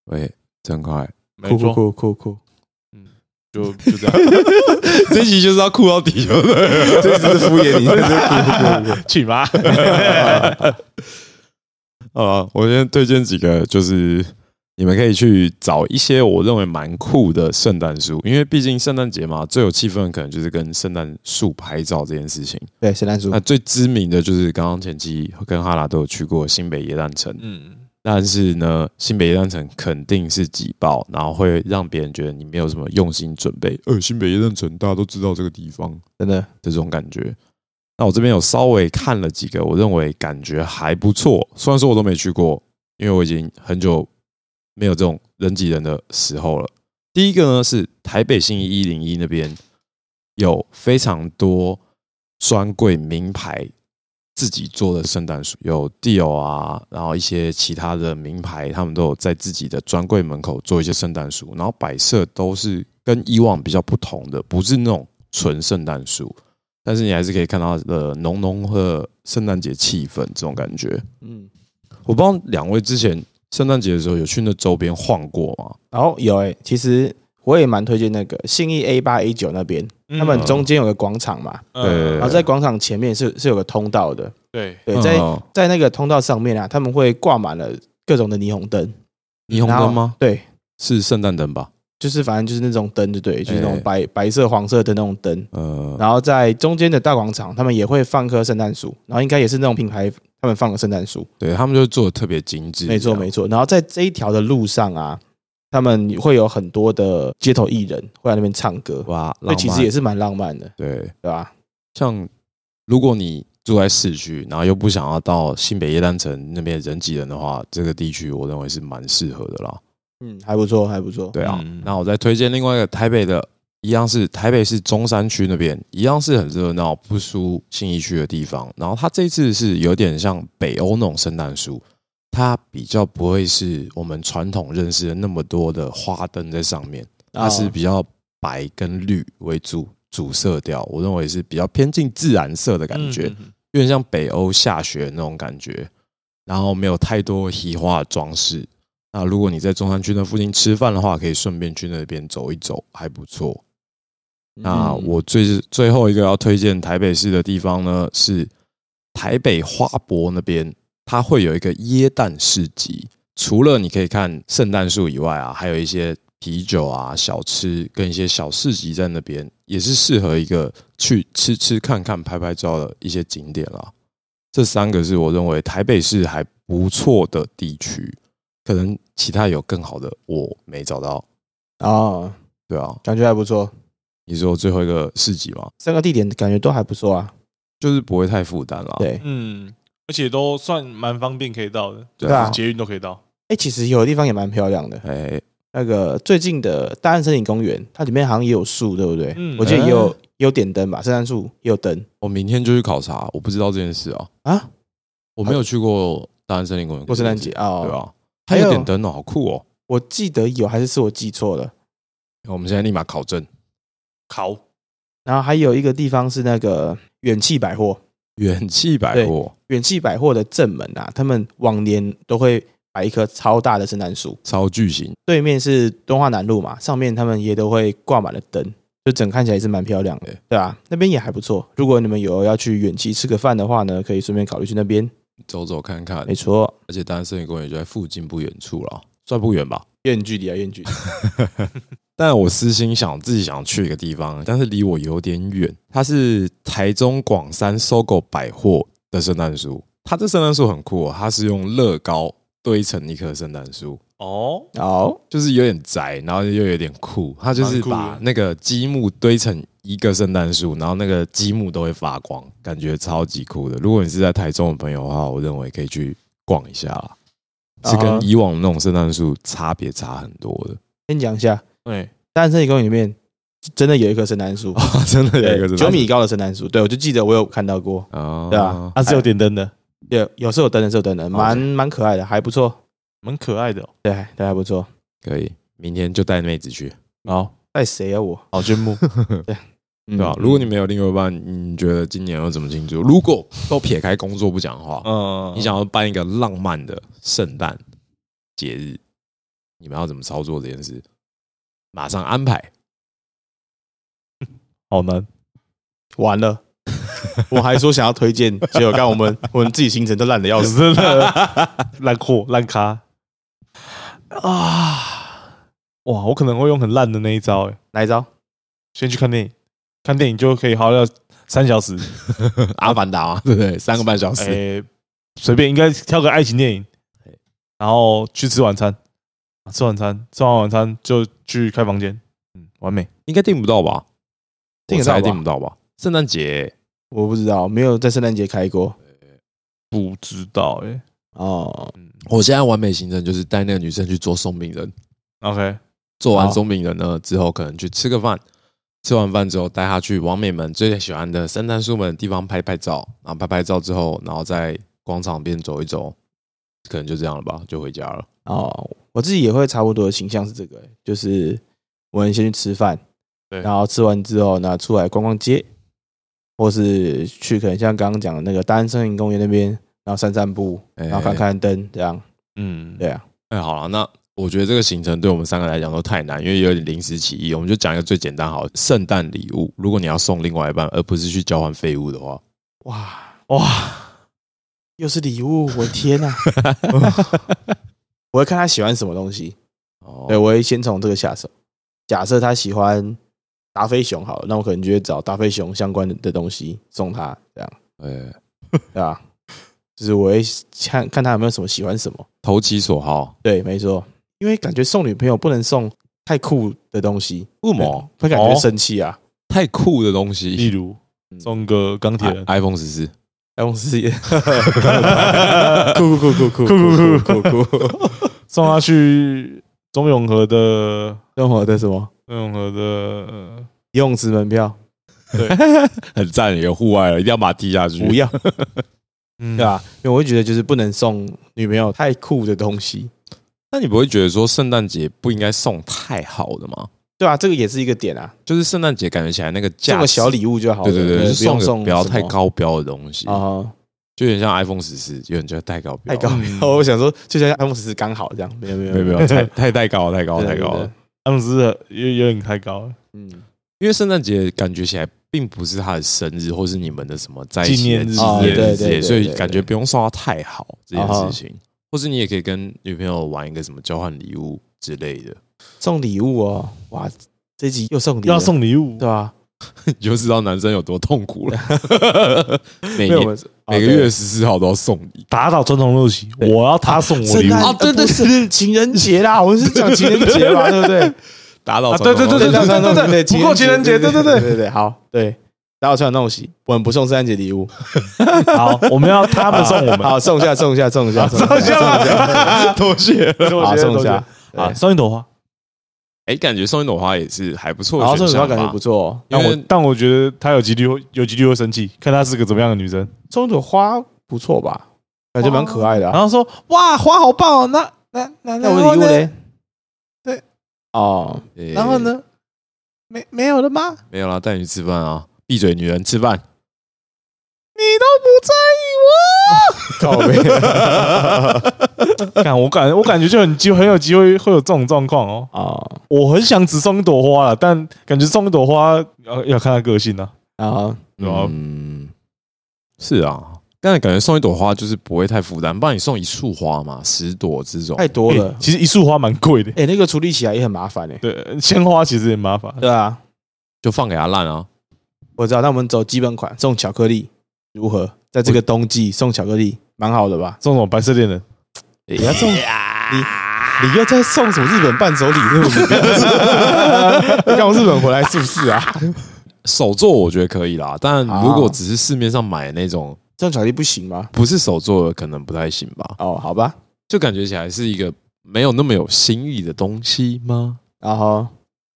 喂，真快，没错，酷酷酷酷酷，就就这样，这一集就是要哭到底，对不对？这只是敷衍你，这是酷酷酷酷，去吧！啊，我先推荐几个，就是你们可以去找一些我认为蛮酷的圣诞树，因为毕竟圣诞节嘛，最有气氛可能就是跟圣诞树拍照这件事情。对，圣诞树那，最知名的就是刚刚前期跟哈拉都有去过新北耶诞城，嗯，但是呢，新北耶诞城肯定是挤爆，然后会让别人觉得你没有什么用心准备。呃，新北耶诞城大家都知道这个地方，真，的这种感觉。那我这边有稍微看了几个，我认为感觉还不错。虽然说我都没去过，因为我已经很久没有这种人挤人的时候了。第一个呢是台北信义一零一那边有非常多专柜名牌自己做的圣诞树，有 Dior 啊，然后一些其他的名牌，他们都有在自己的专柜门口做一些圣诞树，然后摆设都是跟以往比较不同的，不是那种纯圣诞树，但是你还是可以看到的浓浓的圣诞节气氛这种感觉。嗯，我不知道两位之前圣诞节的时候有去那周边晃过吗？然后有哎，其实我也蛮推荐那个信义 A 八 A 九那边，他们中间有个广场嘛，嗯。然后在广场前面是是有个通道的，对，对，在嗯在那个通道上面啊，他们会挂满了各种的霓虹灯，霓虹灯吗？对，是圣诞灯吧？就是反正就是那种灯，就对，就是那哎种白白色、黄色的那种灯。呃，然后在中间的大广场，他们也会放棵圣诞树，然后应该也是那种品牌他们放个圣诞树，对他们就做的特别精致，没错没错。然后在这一条的路上啊，他们会有很多的街头艺人会在那边唱歌，哇，那其实也是蛮浪漫的，对。对吧？像如果你住在市区，然后又不想要到新北耶诞城那边人挤人的话，这个地区我认为是蛮适合的啦。嗯，还不错，还不错。对啊，嗯那我再推荐另外一个台北的，一样是台北市中山区那边，一样是很热闹、不输信义区的地方。然后它这次是有点像北欧那种圣诞树，它比较不会是我们传统认识的那么多的花灯在上面，它是哦比较白跟绿为主主色调，我认为是比较偏近自然色的感觉，有点像北欧下雪那种感觉，然后没有太多移花的装饰。那如果你在中山区那附近吃饭的话，可以顺便去那边走一走，还不错。那嗯我最最后一个要推荐台北市的地方呢，是台北花博那边，它会有一个椰蛋市集。除了你可以看圣诞树以外啊，还有一些啤酒啊、小吃跟一些小市集在那边，也是适合一个去吃吃看看、拍拍照的一些景点啦。这三个是我认为台北市还不错的地区，可能其他有更好的我没找到。啊，对啊，感觉还不错，你说最后一个市集吗？三个地点感觉都还不错啊。就是不会太负担了。对，嗯，而且都算蛮方便可以到的，对对啊捷运都可以到。哎，其实有的地方也蛮漂亮的。哎，那个最近的大安森林公园，它里面好像也有树，对不对？嗯我记得也有也有点灯吧，圣诞树也有灯我明天就去考察，我不知道这件事啊，啊。我没有去过大安森林公园过圣诞节啊，对啊，还还有有点灯哦，好酷哦。我记得有，还是是我记错了？我们现在立马考证，考然后还有一个地方是那个远气百货，远气百货远气百货的正门啊，他们往年都会摆一棵超大的圣诞树，超巨型，对面是敦化南路嘛，上面他们也都会挂满了灯，就整看起来也是蛮漂亮的对，对啊，那边也还不错。如果你们有要去远气吃个饭的话呢，可以顺便考虑去那边。走走看看没。错，而且大安森林公园就在附近不远处了，算不远吧？远距离啊，远距离。但我私心想自己想去一个地方，但是离我有点远。它是台中广山搜狗百货的圣诞树，它这圣诞树很酷、哦，它是用乐高堆成一棵圣诞树，哦，好，就是有点宅，然后又有点酷。它就是把那个积木堆成一个圣诞树，然后那个积木都会发光，感觉超级酷的。如果你是在台中的朋友的话，我认为可以去逛一下啦，是啊跟以往那种圣诞树差别差很多的。先讲一下，哎，大安森林公园里面真的有一棵圣诞树，真的有一个 对九米高的圣诞树，对我就记得我有看到过，哦，对啊。它是有点灯的，有有是有灯的，是有灯的，蛮蛮可爱的，还不错，蛮可爱的哦。对，对，还不错。可以，明天就带妹子去，好，带谁啊我？好羡慕。对。对吧？如果你没有另外一半，你觉得今年要怎么庆祝？如果都撇开工作不讲的话，嗯，你想要办一个浪漫的圣诞节日，你们要怎么操作这件事？马上安排。好难，完了，我还说想要推荐，结果看我们 我们自己行程都烂的要死。真的烂货烂咖啊！哇，我可能会用很烂的那一招，哎，哪一招？先去看电影，看电影就可以耗掉三小时，阿凡达嘛，对不对？三个半小时，哎，随便应该挑个爱情电影，然后去吃晚餐，吃晚餐，吃完晚餐就去开房间，嗯，完美。应该订不到吧？订得到吧？订不到吧？圣诞节。我不知道，没有在圣诞节开过。不知道哎、哦，嗯。我现在完美行程就是带那个女生去做松饼人，，OK，做完松饼人呢之后，可能去吃个饭，吃完饭之后带她去王美们最喜欢的圣诞树们的地方拍拍照，然后拍拍照之后，然后在广场边走一走，可能就这样了吧，就回家了。哦，我自己也会差不多的形象是这个、就是我们先去吃饭，对然后吃完之后呢，出来逛逛街，或是去可能像刚刚讲的那个大安森林公园那边，然后散散步，哎然后看看灯，这样，嗯，对啊，哎，好了，那我觉得这个行程对我们三个来讲都太难，因为有点临时起意。我们就讲一个最简单好了，圣诞礼物。如果你要送另外一半，而不是去交换废物的话，哇，哇，又是礼物，我的天呐 我会看他喜欢什么东西，哦对，我会先从这个下手。假设他喜欢达菲熊好了，那我可能就会找达菲熊相关的的东西送他，这样，哎，对吧？就是我会看看他有没有什么喜欢什么。投其所好。对，没错，因为感觉送女朋友不能送太酷的东西，为什么？会感觉哦生气啊。太酷的东西例如嗯送个钢铁人，，iPhone 十四。iPhone 十四，酷酷酷酷酷酷酷酷酷，送他去中永和的任何的什么中永和的呃游泳池门票对 很赞，有户外了，一定要把它踢下去。不要，嗯对吧？因为我会觉得就是不能送女朋友太酷的东西，那你不会觉得说圣诞节不应该送太好的吗？对啊？这个也是一个点啊，就是圣诞节感觉起来那个价值送个小礼物就好了，对对对，就送送不要太什么高标的东西，啊，就有点像 iPhone 十四，有人觉得太高标，太高嗯。我想说，就像 iPhone 十四刚好这样，没有没有没有没有，太 太太高了，太高了，太高了。。他们是有有点太高了，嗯，因为圣诞节感觉起来并不是他的生日，或是你们的什么纪纪念日对对对所以感觉不用送他太好这件啊事情。或是你也可以跟女朋友玩一个什么交换礼物之类的，送礼物哦，哇，这集又送礼了，要送礼物对，吧？你就知道男生有多痛苦了。每每个月十四号都要送礼，打倒传统陋习，我要他送我礼物圣诞啊对对呃不是情人节啦，我们是讲情人节嘛，对不对？打倒啊对对对对对对对对，不过情人节，对对对，对对对，好，对，打倒传统陋习，我们不送圣诞节礼物，好，我们要他们送我们，好，送一下，送一下，送一下，送送一下吗？多谢。好，送一下，啊，对送一朵花。哎，感觉送一朵花也是还不错然后送一朵花感觉不错哦，但我为但我觉得她有几率会有几率会生气，看她是个怎么样的女生。送一朵花不错吧？感觉蛮可爱的啊。然后说哇花好棒哦，那那那那我礼物？嘞？对，哦，诶然后？呢？没没有了吗？没有啦，带你去吃饭啊！闭嘴，女人吃饭。你都不在意靠背我，看 我感我感觉就很机很有机会会有这种状况哦。啊，我很想只送一朵花了，但感觉送一朵花要要看他个性啊。对啊嗯，是啊，但是感觉送一朵花就是不会太负担，不然你送一束花嘛，十朵这种太多了欸，其实一束花蛮贵的。哎，那个处理起来也很麻烦哎。对，鲜花其实也麻烦。对啊，就放给他烂啊。我知道，那我们走基本款，送巧克力如何？在这个冬季送巧克力，蛮好的吧？送什么白色恋人？你要送你，你又在送什么日本伴手礼？对不对？你刚从日本回来是不是啊？手做我觉得可以啦，但啊如果只是市面上买的那种这样巧克力不行吗？不是手做的，可能不太行吧？哦，好吧。就感觉起来是一个没有那么有新意的东西吗？然后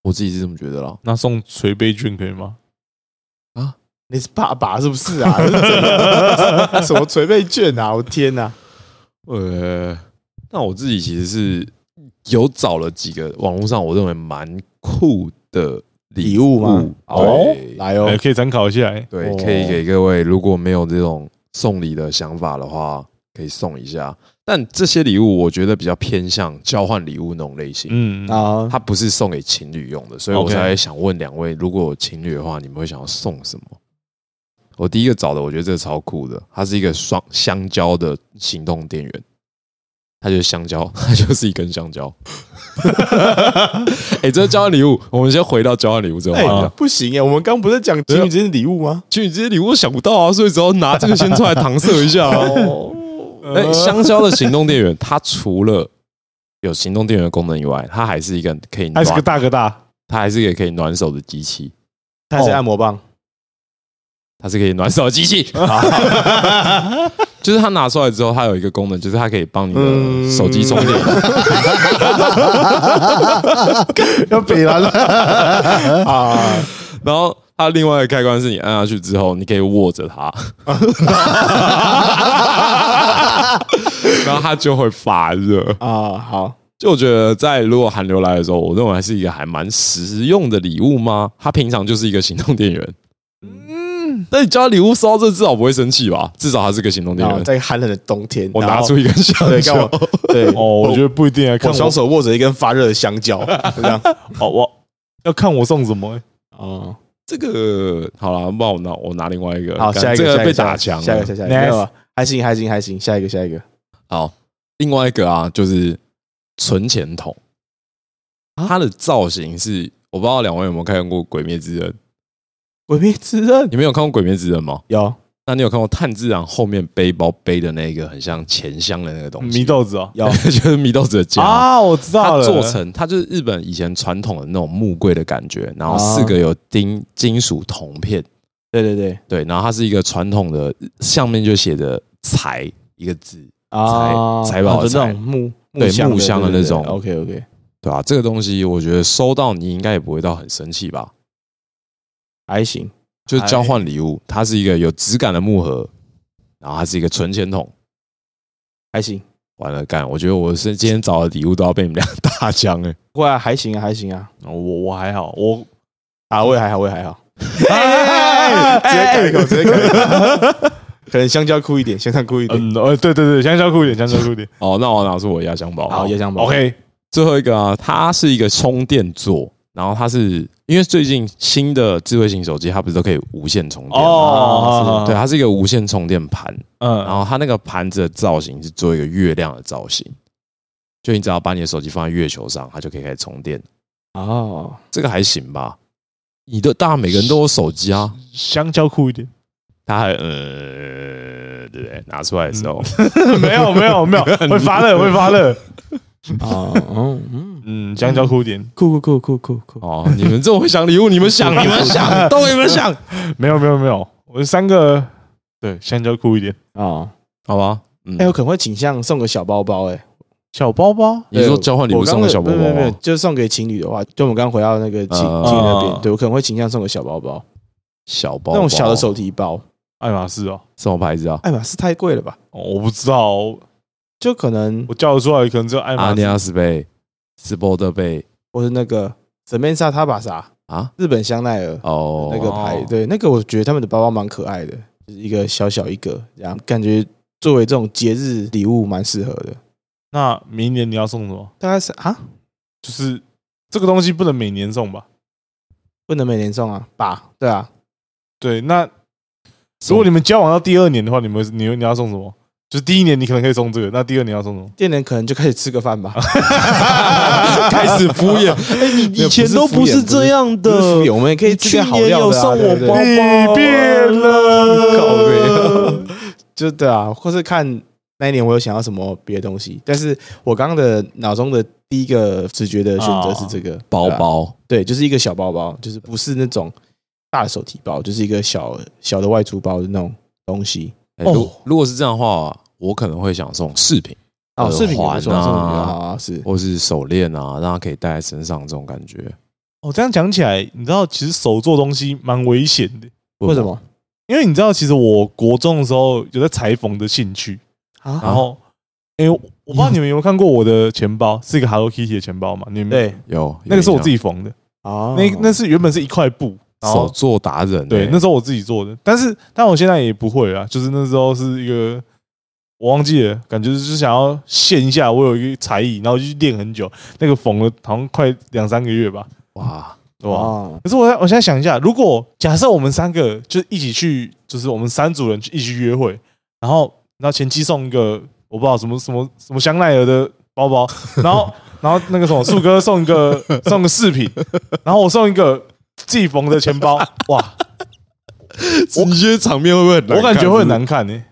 我自己是这么觉得啦。那送捶背券可以吗？你是爸爸是不是啊？什么捶背券啊？我天哪！呃，那我自己其实是有找了几个网络上我认为蛮酷的礼物嘛？哦，来哦哎，，可以参考一下。哎对，哦可以给各位，如果没有这种送礼的想法的话，可以送一下。但这些礼物我觉得比较偏向交换礼物那种类型，嗯，啊它不是送给情侣用的，所以我才想问两位，如果有情侣的话，你们会想要送什么？我第一个找的，我觉得这个超酷的，它是一个双香蕉的行动电源，它就是香蕉，它就是一根香蕉。哎、这是交换礼物，我们先回到交换礼物这个话题哎啊。不行哎，我们刚不是讲情侣之间的礼物吗？情侣这些礼物我想不到啊，所以只好拿这个先出来搪塞一下啊。哦，哎、香蕉的行动电源，它除了有行动电源的功能以外，它还是一个可以暖还是个，大哥大。它还是一个可以暖手的机器，它是按摩棒，它是可以暖手的机器。就是它拿出来之后，它有一个功能，就是它可以帮你的手机充电。要北蓝了。啊，然后它另外一个开关是你按下去之后，你可以握着它，然后它就会发热。啊，好，就我觉得，在如果寒流来的时候，我认为还是一个还蛮实用的礼物吗？它平常就是一个行动电源，嗯，但你交礼物收到这至少不会生气吧？至少它是个行动电然后源。在寒冷的冬天，我然后拿出一根香蕉我，对，哦，我觉得不一定啊，看我双手握着一根发热的香蕉，就 这样。哦，我要看我送什么。哎哦，这个好了，那我拿我拿另外一个。好，干下一个这个被下一打墙下一个，下一个，没有啊，还行，还行，还行，下一个，下一个。好，另外一个啊，就是存钱筒，它的造型是我不知道两位有没有看过《鬼灭之刃》？鬼灭之刃你们有看过《鬼灭之刃》吗？有那你有看过炭治郎后面背包背的那个很像钱箱的那个东西？米豆子哦。有就是米豆子的家。啊，我知道它了。做成，它就是日本以前传统的那种木柜的感觉，然后啊四个有钉金属铜片，对对对对，然后它是一个传统的，上面就写着“财”一个字，财，财宝的财种木对木箱的那种 OK OK，对吧、这个东西我觉得收到你应该也不会到很生气吧？还行。就是交换礼物，它是一个有质感的木盒，然后它是一个存钱筒。还行，完了干，我觉得我是今天找的礼物都要被你们俩打枪哎。不过还行啊，还行啊，我我还好，我啊，我也还好，我也还好。直接改一口，直接改一口。可能香蕉酷一点，香蕉酷一点。嗯，呃，对对对，香蕉酷一点，香蕉酷一点。哦，那我拿出我压箱宝。好，压箱宝。OK，最后一个啊，它是一个充电座，然后它是因为最近新的智慧型手机，它不是都可以无线充电吗？哦，对，它是一个无线充电盘，嗯，然后它那个盘子的造型是做一个月亮的造型，就你只要把你的手机放在月球上，它就可以开始充电。哦，这个还行吧？你的大家每个人都有手机啊，香蕉酷一点。它还呃，对不对？拿出来的时候，没有没有没有，会发热会发热。哦，嗯嗯，嗯，香蕉酷一点。酷酷酷酷酷酷。哦，你们这么会想礼物，你们想，你们想，都你们想，没有没有没有，我们三个对香蕉酷一点。啊，好吧？嗯哎，，我可能会倾向送个小包包，哎，小包包，你说交换礼物送个小包包没有没有就是送给情侣的话，就我们刚刚回到那个情侣那哦边，对我可能会倾向送个小包包，小包包那种小的手提包。爱马仕哦。什么牌子啊？爱马仕太贵了吧？哦我不知道，就可能我叫得出来，可能只有爱马仕。阿尼亚斯贝、斯波德贝或是那个 Samantha 他把啥啊？日本香奈儿哦，那个牌哦，对，那个我觉得他们的包包蛮可爱的，就是一个小小一个，然后感觉作为这种节日礼物蛮适合的。那明年你要送什么？大概是啊，就是这个东西不能每年送吧？不能每年送啊，吧？对啊，对，那如果你们交往到第二年的话，你们你你要送什么？就是第一年你可能可以送这个，那第二年要送什么？第二年可能就开始吃个饭吧。开始敷衍。哎，你以前都不是这样不是敷衍我们也可以吃点好料的啊对不对你变了，就对啊，或是看那一年我有想要什么别的东西，但是我刚刚的脑中的第一个直觉的选择是这个啊包包，对，就是一个小包包，就是不是那种大的手提包，就是一个小小的外出包的那种东西。哦如果是这样的话，我可能会想送饰品哦，耳饰品啊啊，是或是手链啊，让它可以戴在身上，这种感觉。哦，这样讲起来，你知道其实手做东西蛮危险的，为什？么因为你知道，其实我国中的时候有在裁缝的兴趣，啊？然后，哎，我不知道你们有没有看过我的钱包，是一个 Hello Kitty 的钱包嘛？你们对有那个是我自己己缝的，啊，那那是原本是一块布，手作达人欸。对，那时候我自己做的，但是但我现在也不会啊，就是那时候是一个我忘记了，感觉就是想要现一下我有一个才艺，然后就去练很久，那个缝了好像快两三个月吧，哇，对吧？哇，可是我在我现在想一下，如果假设我们三个就一起去，就是我们三组人去一起去约会，然后然后前期送一个我不知道什么什么什么香奈儿的包包，然后然后那个什么树哥送一个送个饰品，然后我送一个自己缝的钱包，哇，你觉得场面会不会很难看？我感觉会很是难看呢、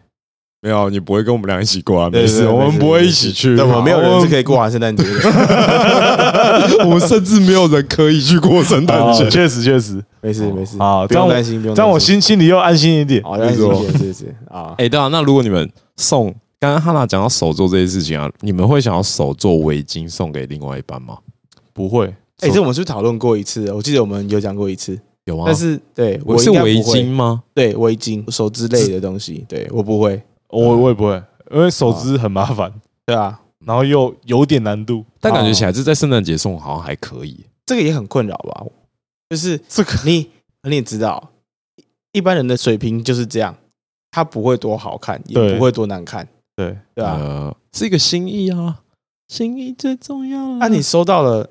没有，你不会跟我们俩一起过啊？没事，我们不会一起去。对，我们没有人是可以，以过完圣诞节的，我们甚至没有人可以去过圣诞节。哦确实确实，没事没事啊不用担心，不用这样我心心心里又安心一点。好，担心一点，是是啊，哎，对啊，那如果你们送，刚刚汉娜讲到手做这些事情啊，你们会想要手做围巾送给另外一半吗？不会，哎，这我们是不是讨论过一次？我记得我们有讲过一次，有啊？但是对我是围巾，吗？对围巾、手织类的东西，对我不会，我我也不会，因为手织很麻烦，对啊，然后又有点难度。但感觉起来这在圣诞节送好像还可以。这个也很困扰吧？就是 这个你你也知道，一般人的水平就是这样，它不会多好看，也不会多难看，对，对啊？呃，是一个心意啊，心意最重要啊。那你收到了，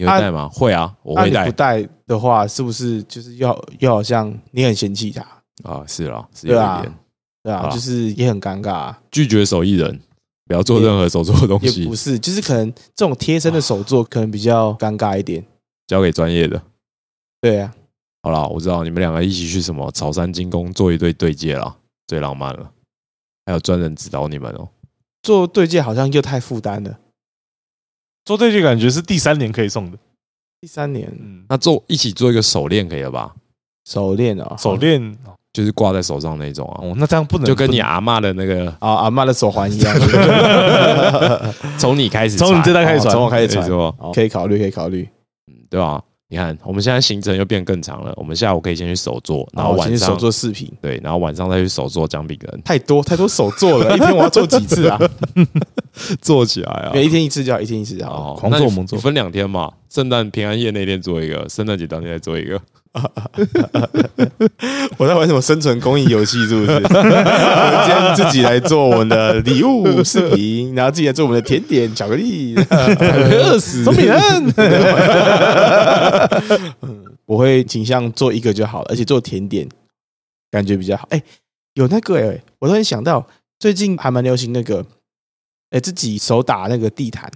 你会带吗？会啊，我会带不带的话，是不是就是要又好像你很嫌弃他，啊。是啦，是有对啊一点对啊，啊就是也很尴尬啊，拒绝手艺人，不要做任何手做的东西也不，是，就是可能这种贴身的手作可能比较尴尬一点，交给专业的。对啊，好啦，我知道你们两个一起去什么草山精工做一对对戒啦，最浪漫了。还有专人指导你们哦。做对戒好像又太负担了。做对戒感觉是第三年可以送的。第三年。嗯，那做一起做一个手链可以了吧？手链啊，手链就是挂在手上那种啊，哦，那这样不能就跟你阿嬷的那个啊，阿妈的手环一样，从你开始从你这代开始传，哦从我开始传，哦可以考虑，可以考虑。嗯对吧？你看我们现在行程又变更长了，我们下午可以先去手做，然后晚上手做视频，对，然后晚上再去手做姜饼人，太多太多手做了，一天我要做几次啊？做起来啊每一天一次就好，一天一次就好。哦，狂做猛做你分两天嘛，圣诞平安夜那天做一个，圣诞节当天再做一个。我在玩什么生存公益游戏，是不是？我们今天自己来做我们的礼物视频，然后自己来做我们的甜点巧克力。饿死 总比人我会倾向做一个就好了，而且做甜点感觉比较好。哎、有那个哎、我突然想到，最近还蛮流行那个，哎、自己手打那个地毯。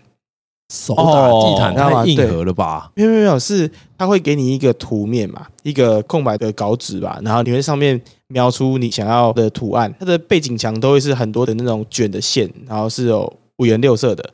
手打地毯太硬核了吧？没有没有没有，是它会给你一个图面嘛，一个空白的稿纸吧，然后你会上面描出你想要的图案，它的背景墙都会是很多的那种卷的线，然后是有五颜六色的，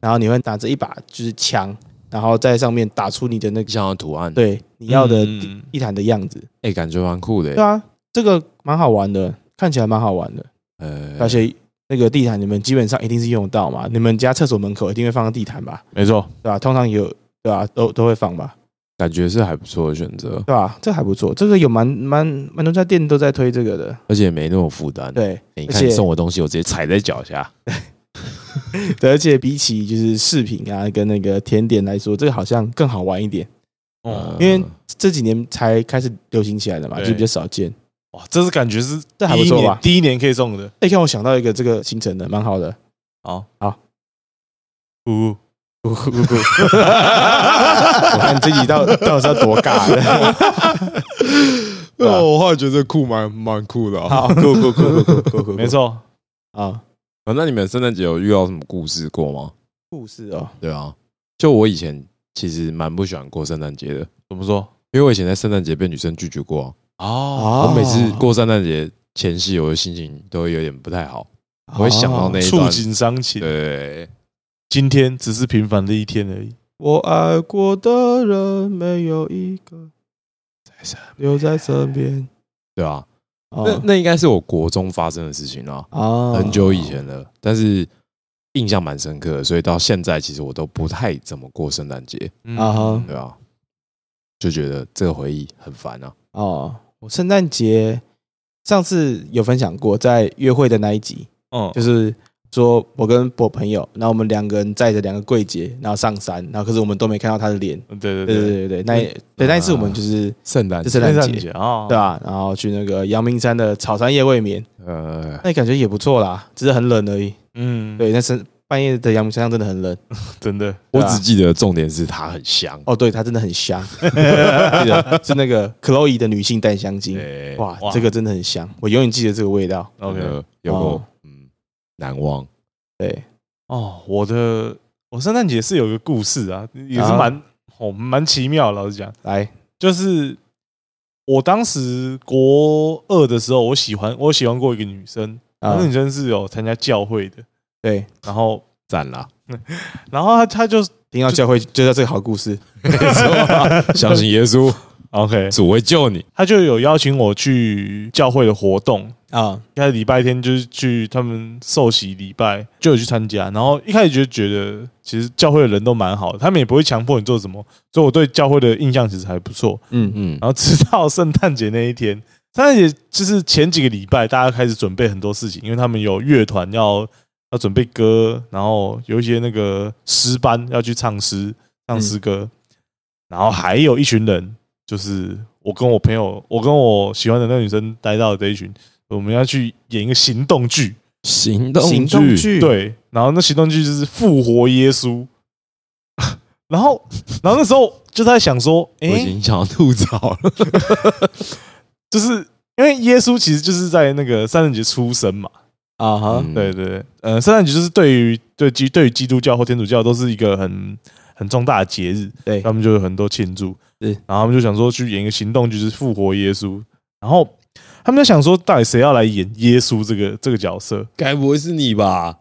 然后你会拿着一把就是枪，然后在上面打出你的那个想要图案，，对你要的地毯的样子。哎，感觉蛮酷的对。啊，这个蛮好玩的，看起来蛮好玩的，呃，而且那个地毯你们基本上一定是用得到嘛，你们家厕所门口一定会放个地毯吧，没错，对吧、通常有对吧、都都会放吧。感觉是还不错的选择，对吧？这还不错，这个有蛮蛮蛮多家店都在推这个的。而且没那么负担。对，欸你看送我东西，我直接踩在脚下。对，而且比起就是饰品啊跟那个甜点来说，这个好像更好玩一点。哦嗯因为这几年才开始流行起来的嘛，就比较少见。哇，这是感觉是这还不错吧？第一年可以送的，哎，看我想到一个这个行程的，蛮好的。好。好，呜，咕咕咕咕我看这集到到底是要多尬的。对啊我后来觉得酷，蛮蛮酷的。好，咕咕咕咕咕咕咕，没错，啊。啊，那你们圣诞节有遇到什么故事过吗？故事哦，对啊，就我以前其实蛮不喜欢过圣诞节的，怎么说？因为我以前在圣诞节被女生拒绝过啊、哦，哦我每次过圣诞节前夕，我的心情都会有点不太好，我会想到那一触段。景伤情。对，今天只是平凡的一天而已。我爱过的人没有一个留在身边。对啊，哦。那那应该是我国中发生的事情啊，啊很久以前了，但是印象蛮深刻的，所以到现在其实我都不太怎么过圣诞节，嗯。啊哈。对啊，就觉得这个回忆很烦啊。哦，我圣诞节上次有分享过，在约会的那一集，嗯，就是说我跟我朋友，然后我们两个人载着两个柜姐，然后上山，然后可是我们都没看到他的脸。对对对对对对，那一对那一次我们就是圣诞就圣诞圣节诞节啊，对吧？然后去那个阳明山的草山夜未眠，呃，那感觉也不错啦，只是很冷而已。嗯，对，但是半夜的阳明山上真的很冷。真的，我只记得重点是它很香。哦，对，它真的很香，记得是那个 Chloe 的女性淡香精。对，哇哇，这个真的很香，我永远记得这个味道。OK，呃有？过哦。嗯。难忘。对，哦，我的我圣诞节是有个故事啊，也是啊。蛮哦蛮奇妙。老实讲，来，就是我当时国二的时候，我喜欢我喜欢过一个女生，啊。那女生是有参加教会的，对，然后赞啦，然后他他就听到教会就在这个好故事。没错，相信耶稣，OK，主会救你。他就有邀请我去教会的活动，啊，一开始礼拜天就是去他们受洗礼拜，就有去参加。然后一开始就觉得，其实教会的人都蛮好的，他们也不会强迫你做什么，所以我对教会的印象其实还不错。嗯嗯然后直到圣诞节那一天，圣诞节就是前几个礼拜，大家开始准备很多事情，因为他们有乐团要要准备歌，然后有一些那个诗班要去唱诗、唱诗歌，然后还有一群人，就是我跟我朋友，我跟我喜欢的那个女生待到的这一群，我们要去演一个行动剧，行动行动剧，，对，然后那行动剧就是复活耶稣。然后，然后那时候就在想说，我哎、已经想要吐槽了。就是因为耶稣其实就是在那个圣诞节出生嘛，啊哈，嗯对对对，呃，圣诞节就是对于对基对于基督教或天主教都是一个很很重大的节日，对他们就有很多庆祝，对然后他们就想说去演一个行动，就是复活耶稣，然后他们在想说，到底谁要来演耶稣这个这个角色？该不会是你吧？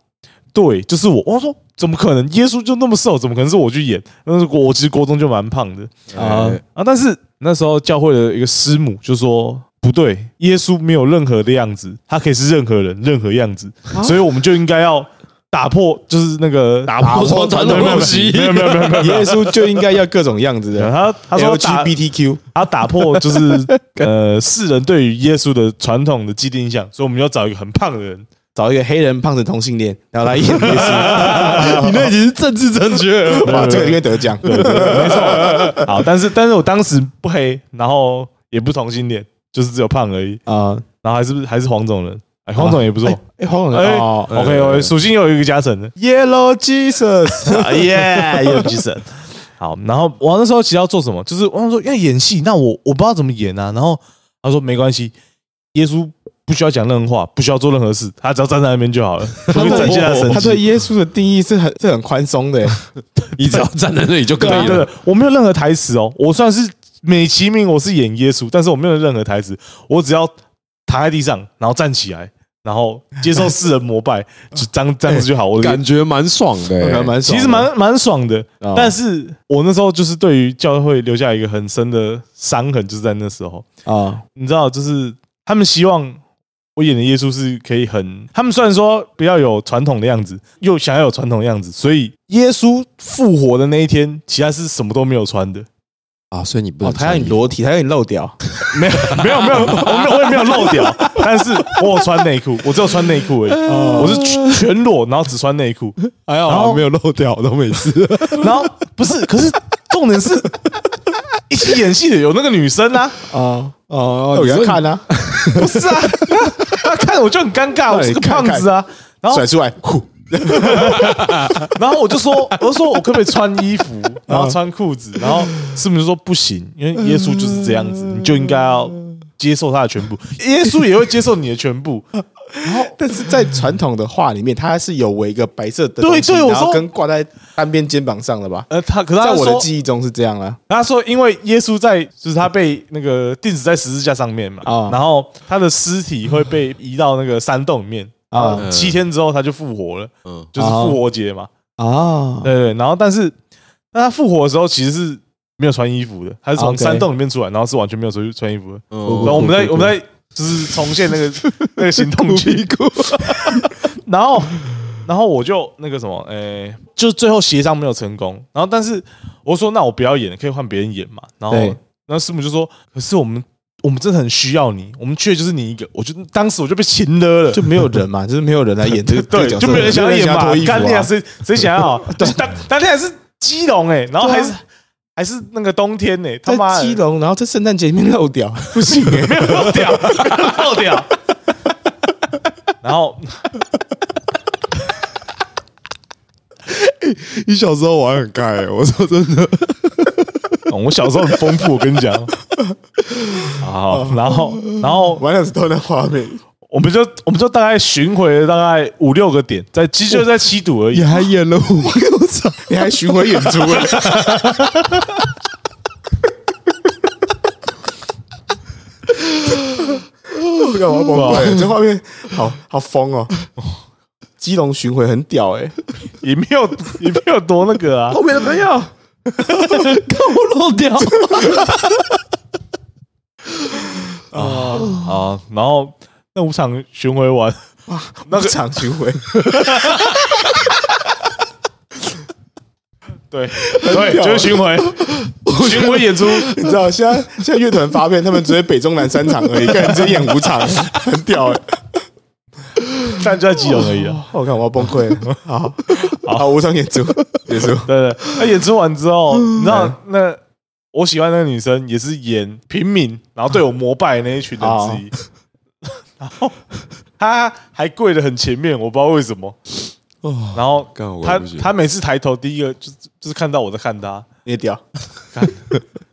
对，就是我。我说怎么可能？耶稣就那么瘦，怎么可能是我去演？那是我其实国中就蛮胖的，啊呃啊，但是那时候教会的一个师母就说不对，耶稣没有任何的样子，他可以是任何人、任何样子，啊所以我们就应该要打破就是那个打破传统东西没有没有没有耶稣就应该要各种样子的。他他说打 LGBTQ 他打破就是 呃世人对于耶稣的传统的既定印象，所以我们要找一个很胖的人，找一个黑人胖子同性恋，然后来演耶稣，你那已经是政治正确了。哇，这个应该得奖。没错。好，但是但是我当时不黑，然后也不同性恋，就是只有胖而已，啊，然后还是不是还是黄种人，哎，黄种人也不错。哎，黄种哎人哦 OK OK，属性又有一个加成的，，Yellow jesus yellow jesus。好，然后我那时候其实要做什么，就是我想说要演戏，那我我不知道怎么演啊。然后他说没关系，耶稣不需要讲任何话，不需要做任何事，他只要站在那边就好了，就会展现他的神他对。耶稣的定义是很是很宽松的，你只要站在那里就可以了。，我没有任何台词哦，我算是美其名我是演耶稣，但是我没有任何台词，我只要躺在地上，然后站起来，然后接受世人膜拜，就这样这样子就好。我感觉蛮爽的、蛮爽其实蛮蛮爽的，哦但是我那时候就是对于教会留下一个很深的伤痕，就是在那时候，啊。你知道，就是他们希望我演的耶稣是可以很，他们虽然说不要有传统的样子，又想要有传统的样子，所以耶稣复活的那一天，其他是什么都没有穿的，啊，所以你不他要你裸体，他要你露屌，没有没有没有，我没有我也没有露屌，但是我有穿内裤，我只有穿内裤而已，我是全全裸，然后只穿内裤，还好没有露屌，都没事。然后不是，可是重点是一起演戏的有那个女生啊，啊，哦我给他看啊，不是啊，他看我就很尴尬，我是个胖子啊，然后甩出来，呼，然后我就说，我就说我可不可以穿衣服，然后穿裤子，然后师母就说不行，因为耶稣就是这样子，你就应该要接受他的全部，耶稣也会接受你的全部，然 后但是在传统的画里面，它是有围一个白色的对东西然后对我说跟挂在单边肩膀上的吧？呃，他可是在我的，记忆中是这样啊，他说因为耶稣在就是他被那个钉死在十字架上面嘛，啊然后他的尸体会被移到那个山洞里面。啊啊，七天之后他就复活了，嗯，就是复活节嘛。啊，对对，然后但是，但他复活的时候其实是没有穿衣服的，他是从山洞里面出来，然后是完全没有穿穿衣服的。嗯然后我们在我们在就是重现那个 那个行动剧，然后然后我就那个什么，哎，就最后协商没有成功。然后但是我说那我不要演了，可以换别人演嘛。然后对然后师母就说，可是我们我们真的很需要你，我们缺的就是你一个。我就当时我就被擒了了，就没有人嘛，就是没有人来演这个这对，就没有人想要演嘛脱衣，服干你啊，啊，谁谁想要？当 当天还是基隆哎，然后还是还是那个冬天呢，他妈基隆，然后在圣诞节里面漏掉，不行 哎，没有漏掉，漏掉。然后你小时候玩很开、我说真的，哦我小时候很丰富，我跟你讲。好，然后然后完了都那画面，我们就我们就大概巡回了大概五六个点，在其实就在七堵而已你。还演了五六场，你还巡回演出了，干嘛崩溃？这画面好好疯哦！基隆巡回很屌哎，也没有也没有多那个啊，后面的朋友 我漏掉。啊好！然后那五场巡回完，那个场巡回，对对，就是巡回，巡回演出。你知道现在现在乐团发片，他们只有北中南三场而已，干直接演五场，很屌哎！但就在基隆而已啊。我看我要崩溃了，好好五场演出 结束，对 对，那演出完之后，你知道那我喜欢那个女生也是演平民，然后对我膜拜那一群人之一。然后她还跪得很前面，我不知道为什么。然后干我她她每次抬头，第一个就是就是看到我在看他，你也屌，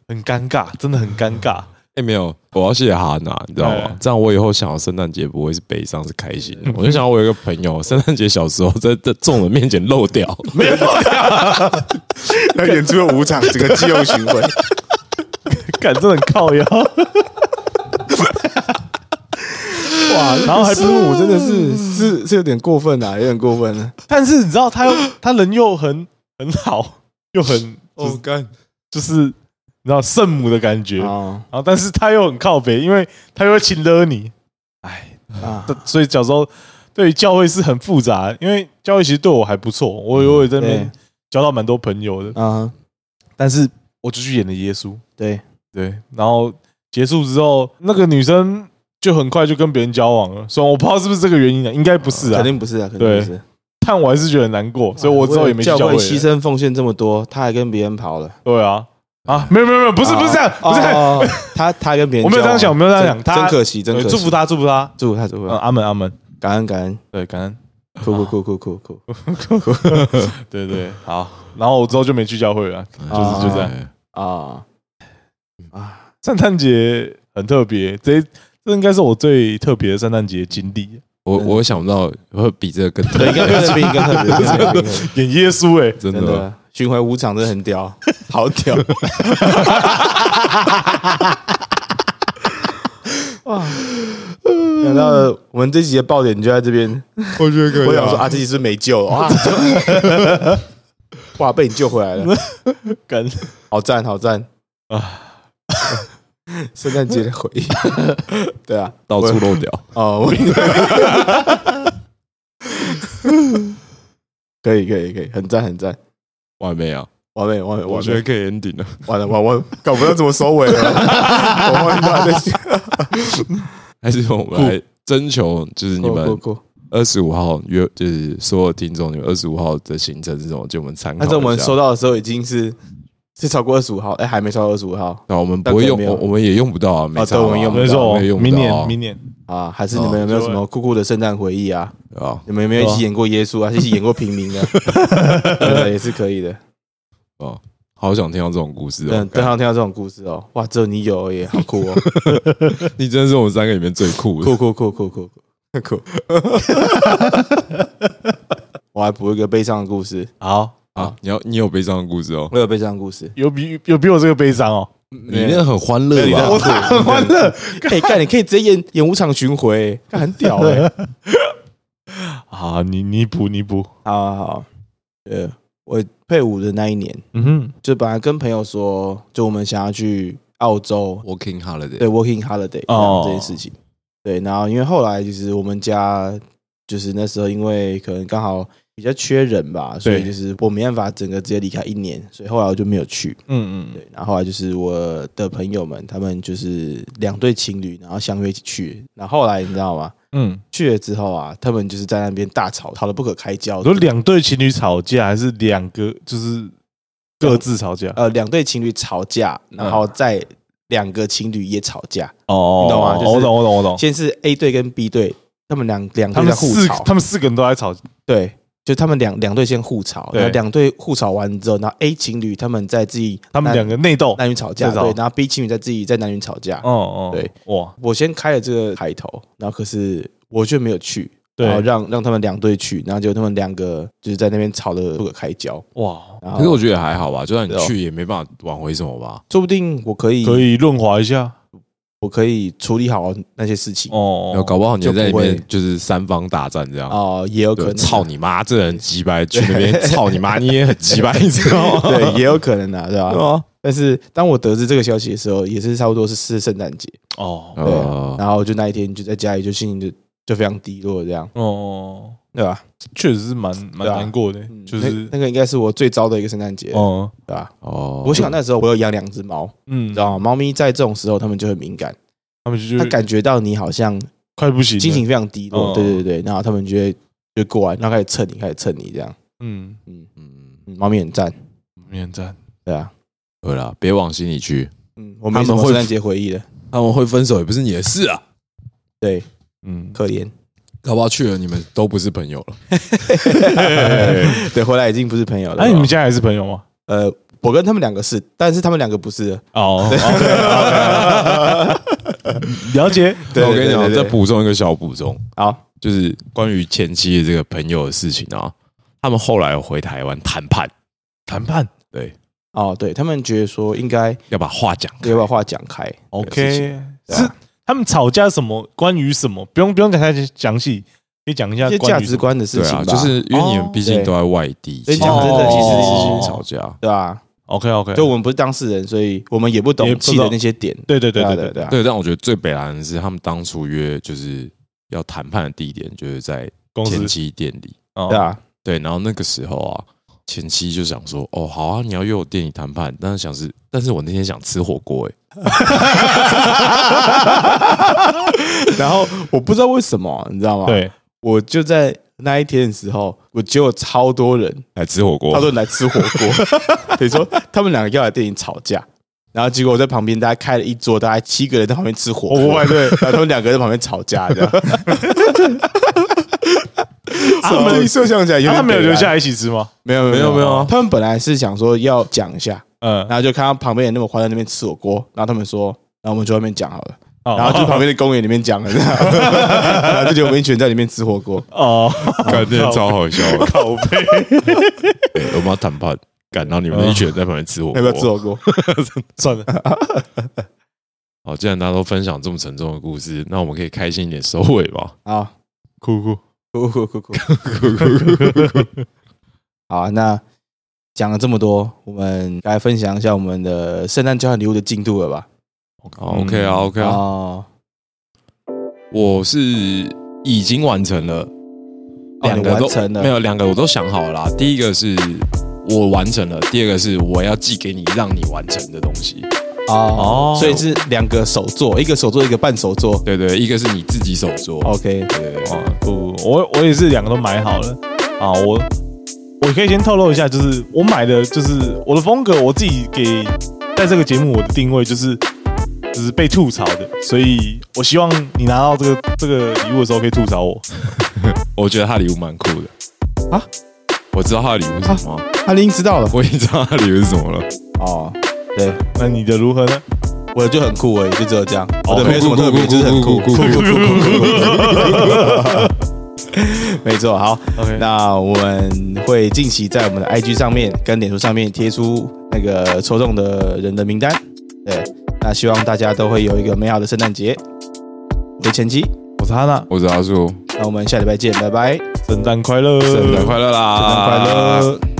很尴尬，真的很尴尬。哎、没有，我要谢谢哈娜，你知道吗哎？这样我以后想要圣诞节不会是悲伤，是开心。我就想到我有一个朋友，圣诞节小时候在在众人面前漏掉，没有，那演出了五场，整个肌肉巡回，感真的很靠腰。哇！然后还师母真的是是是有点过分啊，有点过分了。但是你知道，他又他人又很很好，又很就是干，就是你知道圣母的感觉。啊然后但是他又很靠北，因为他又会亲勒你，哎，啊！所以小时候对于教会是很复杂，因为教会其实对我还不错，我我也在那边交到蛮多朋友的，啊，但是我就去演了耶稣，对，对，然后结束之后，那个女生就很快就跟别人交往了，虽然我不知道是不是这个原因啊，应该不是啊。肯，定不是啊，肯定不是。但我还是觉得很难过，所以我之后也没教会牺牲奉献这么多，他还跟别人跑了，对啊，啊，没有没有没有，不是不是这样，不是，他他跟别人，我没有这样想我没有这样想真他真可惜，真可惜，祝福他，祝福他，祝福他，祝福嗯，他，阿门阿门，感恩感恩，对，感恩，酷酷酷酷酷酷，对对，好，然后我之后就没去教会了，就是就这样。啊。啊，圣诞节很特别，这这应该是我最特别的圣诞节经历。我我想不到会比这个更，特别，应该特别，应该特别，演耶稣哎、真的巡回五场真的很屌，好屌！哇！想到了我们这集的爆点就在这边，我觉得可我想说啊，这集是没救了哇！哇，被你救回来了，跟好赞，好赞！啊，圣诞节的回忆，对啊，到处漏掉。哦，我可以，可以，可以，很赞，很赞！我还没有，完美，完美，完美！我觉得可以 ending 了。完了，完了，搞不到怎么收尾了。我完蛋了，还是我们来征求，就是你们酷！二十五号约，就是所有听众，你们二十五号的行程是什么？就我们参考。但是我们收到的时候已经是是超过二十五号，哎，还没超过二十五号啊，我们不会用，我我们也用不到啊，没错啊对我们用不到没错明年明年啊？还是你们有没有什么酷酷的圣诞回忆啊？啊，你们有没有一起演过耶稣啊？一起演过平民的？对，也是可以的。哦，好想听到这种故事对，哦。对，好听到这种故事哦，哇，只有你有而已，好酷哦，你真的是我们三个里面最酷的。酷酷酷酷酷酷酷。我还补一个悲伤的故事，好，啊！你要你有悲伤的故事哦，我有悲伤的故事，有比有比我这个悲伤哦，你那个很欢乐吧？很欢乐 哎，干，你可以直接演演五场巡回，干很屌哎。啊！你你补你补，好好好，呃，我配伍的那一年，嗯哼，就本来跟朋友说，就我们想要去澳洲，Working holiday，对 working holiday 哦这件事情。对，然后因为后来就是我们家就是那时候因为可能刚好比较缺人吧，所以就是我没办法整个直接离开一年，所以后来我就没有去。嗯嗯，对，然后后来就是我的朋友们，他们就是两对情侣，然后相约一起去。然后后来你知道吗？嗯，去了之后啊，他们就是在那边大吵，吵得不可开交我。说两对情侣吵架，还是两个就是各自吵架？呃，两对情侣吵架，然后再两个情侣也吵架。哦，你懂吗就是我懂我懂我懂，先是 A 队跟 B 队，他们两两他们队在互吵，四他们四个人都在吵，对，就他们两两队先互吵，然后两队互吵完之后，然后 A 情侣他们在自己他们两个内斗。男女吵架，对，然后 B 情侣在自己在男女吵架。哦哦，对，哇，我先开了这个开头，然后可是我却没有去，对然后让让他们两队去，然后结果他们两个就是在那边吵得不可开交。哇，可是我觉得还好吧，就算你去也没办法挽回什么吧。说不定我可以，可以润滑一下我可以处理好那些事情哦然后搞不好你就在里面就是三方大战这样。哦，也有可对，能，操你妈！这人鸡掰，去那边 操你妈，你也很鸡掰，你知道吗？对，也有可能啊，对吧？啊，但是当我得知这个消息的时候，也是差不多是是圣诞节，哦对，呃，然后就那一天就在家里就心情就就非常低落，这样，哦，对吧？确实是蛮蛮难过的，就是那个应该是我最糟的一个圣诞节，哦，对吧？哦，我想那时候我有养两只猫，嗯。你知，道吗？猫咪在这种时候它们就很敏感，它们就它感觉到你好像快不行，心情非常低落，哦。对对对，然后它们就会就过来，然后开始蹭你，开始蹭你这样，嗯，嗯嗯，嗯，猫咪很赞，很赞，对啊，对了，别往心里去，嗯，我没什他们会么圣诞节回忆的，他们会分手也不是你的事啊。对，嗯，可怜，搞不好去了你们都不是朋友了。对，回来已经不是朋友了哎，，你们现在还是朋友吗？呃，我跟他们两个是，但是他们两个不是，哦 了解，对我跟你讲，再补充一个小补充，啊，就是关于前妻的这个朋友的事情啊。他们后来回台湾谈判，谈判？对，哦，对他们觉得说应该要把话讲开。要把话讲开，OK，对啊。是他们吵架什么？关于什么？不用不用讲太详细，可以讲一下一些价值观的事对啊，情吧，就是因为你哦们毕竟都在外地，所以其实讲真的其实哦是吵架。对吧？OK OK，就我们不是当事人，所以我们也不也懂气不知道的那些点。对对对对啊对对，对啊，对，但我觉得最北蓝的是他们当初约就是要谈判的地点，就是在公司前妻店里。哦对啊，对，然后那个时候啊，前妻就想说，哦，好啊，你要约我店里谈判，但是想是，但是我那天想吃火锅，哎，然后我不知道为什么，你知道吗？，对，我就在那一天的时候，我结果超多人，来吃火锅超，多人来吃火锅，等于 说他们两个要来电影吵架。然后结果我在旁边，大家开了一桌，大概七个人在旁边吃火锅，对然后他们两个在旁边吵架，这样。他们们设想起来有点啊他没有留下来一起吃吗？没有没有没有啊他们本来是想说要讲一下，嗯，然后就看到旁边人那么欢在那边吃火锅，然后他们说，然后我们去外面讲好了，然然后去旁边的公园里面讲然后就觉得我们一群人在里面吃火锅，哦，感觉超好笑的。靠背，对我们要谈判，赶到你们一群人在旁边吃火锅，要不要吃火锅？算了，好，既然大家都分享这么沉重的故事，那我们可以开心一点收尾吧。好，哭哭，哭哭哭哭，好啊，那讲了这么多，我们该分享一下我们的圣诞交换礼物的进度了吧？好，OK 啊，OK 啊，哦，我是已经完成了，两个都完成了没有，两个我都想好了啦。第一个是我完成了，第二个是我要寄给你，让你完成的东西。哦。哦，所以是两个手做，一个手做，一个半手做。对对，一个是你自己手做，OK，对。对对啊，不，我我也是两个都买好了。啊，我我可以先透露一下，就是我买的就是我的风格，我自己给在这个节目我的定位就是就是被吐槽的，所以我希望你拿到这个这个礼物的时候可以吐槽我。我觉得他礼物蛮酷的。啊。我知道他的礼物是什么，阿林知道了。我已经知道他的礼物是什么了。哦，对，那你的如何呢？我的就很酷而已，就只有这样，哦我的没什么特别，就是很酷，酷酷酷酷酷。没错，好，OK，那我们会近期在我们的 IG 上面跟脸书上面贴出那个抽中的人的名单。对，那希望大家都会有一个美好的圣诞节。我是前妻，我是哈娜，我是阿树，那我们下礼拜见，拜拜，圣诞快乐，圣诞快乐啦！圣诞快乐。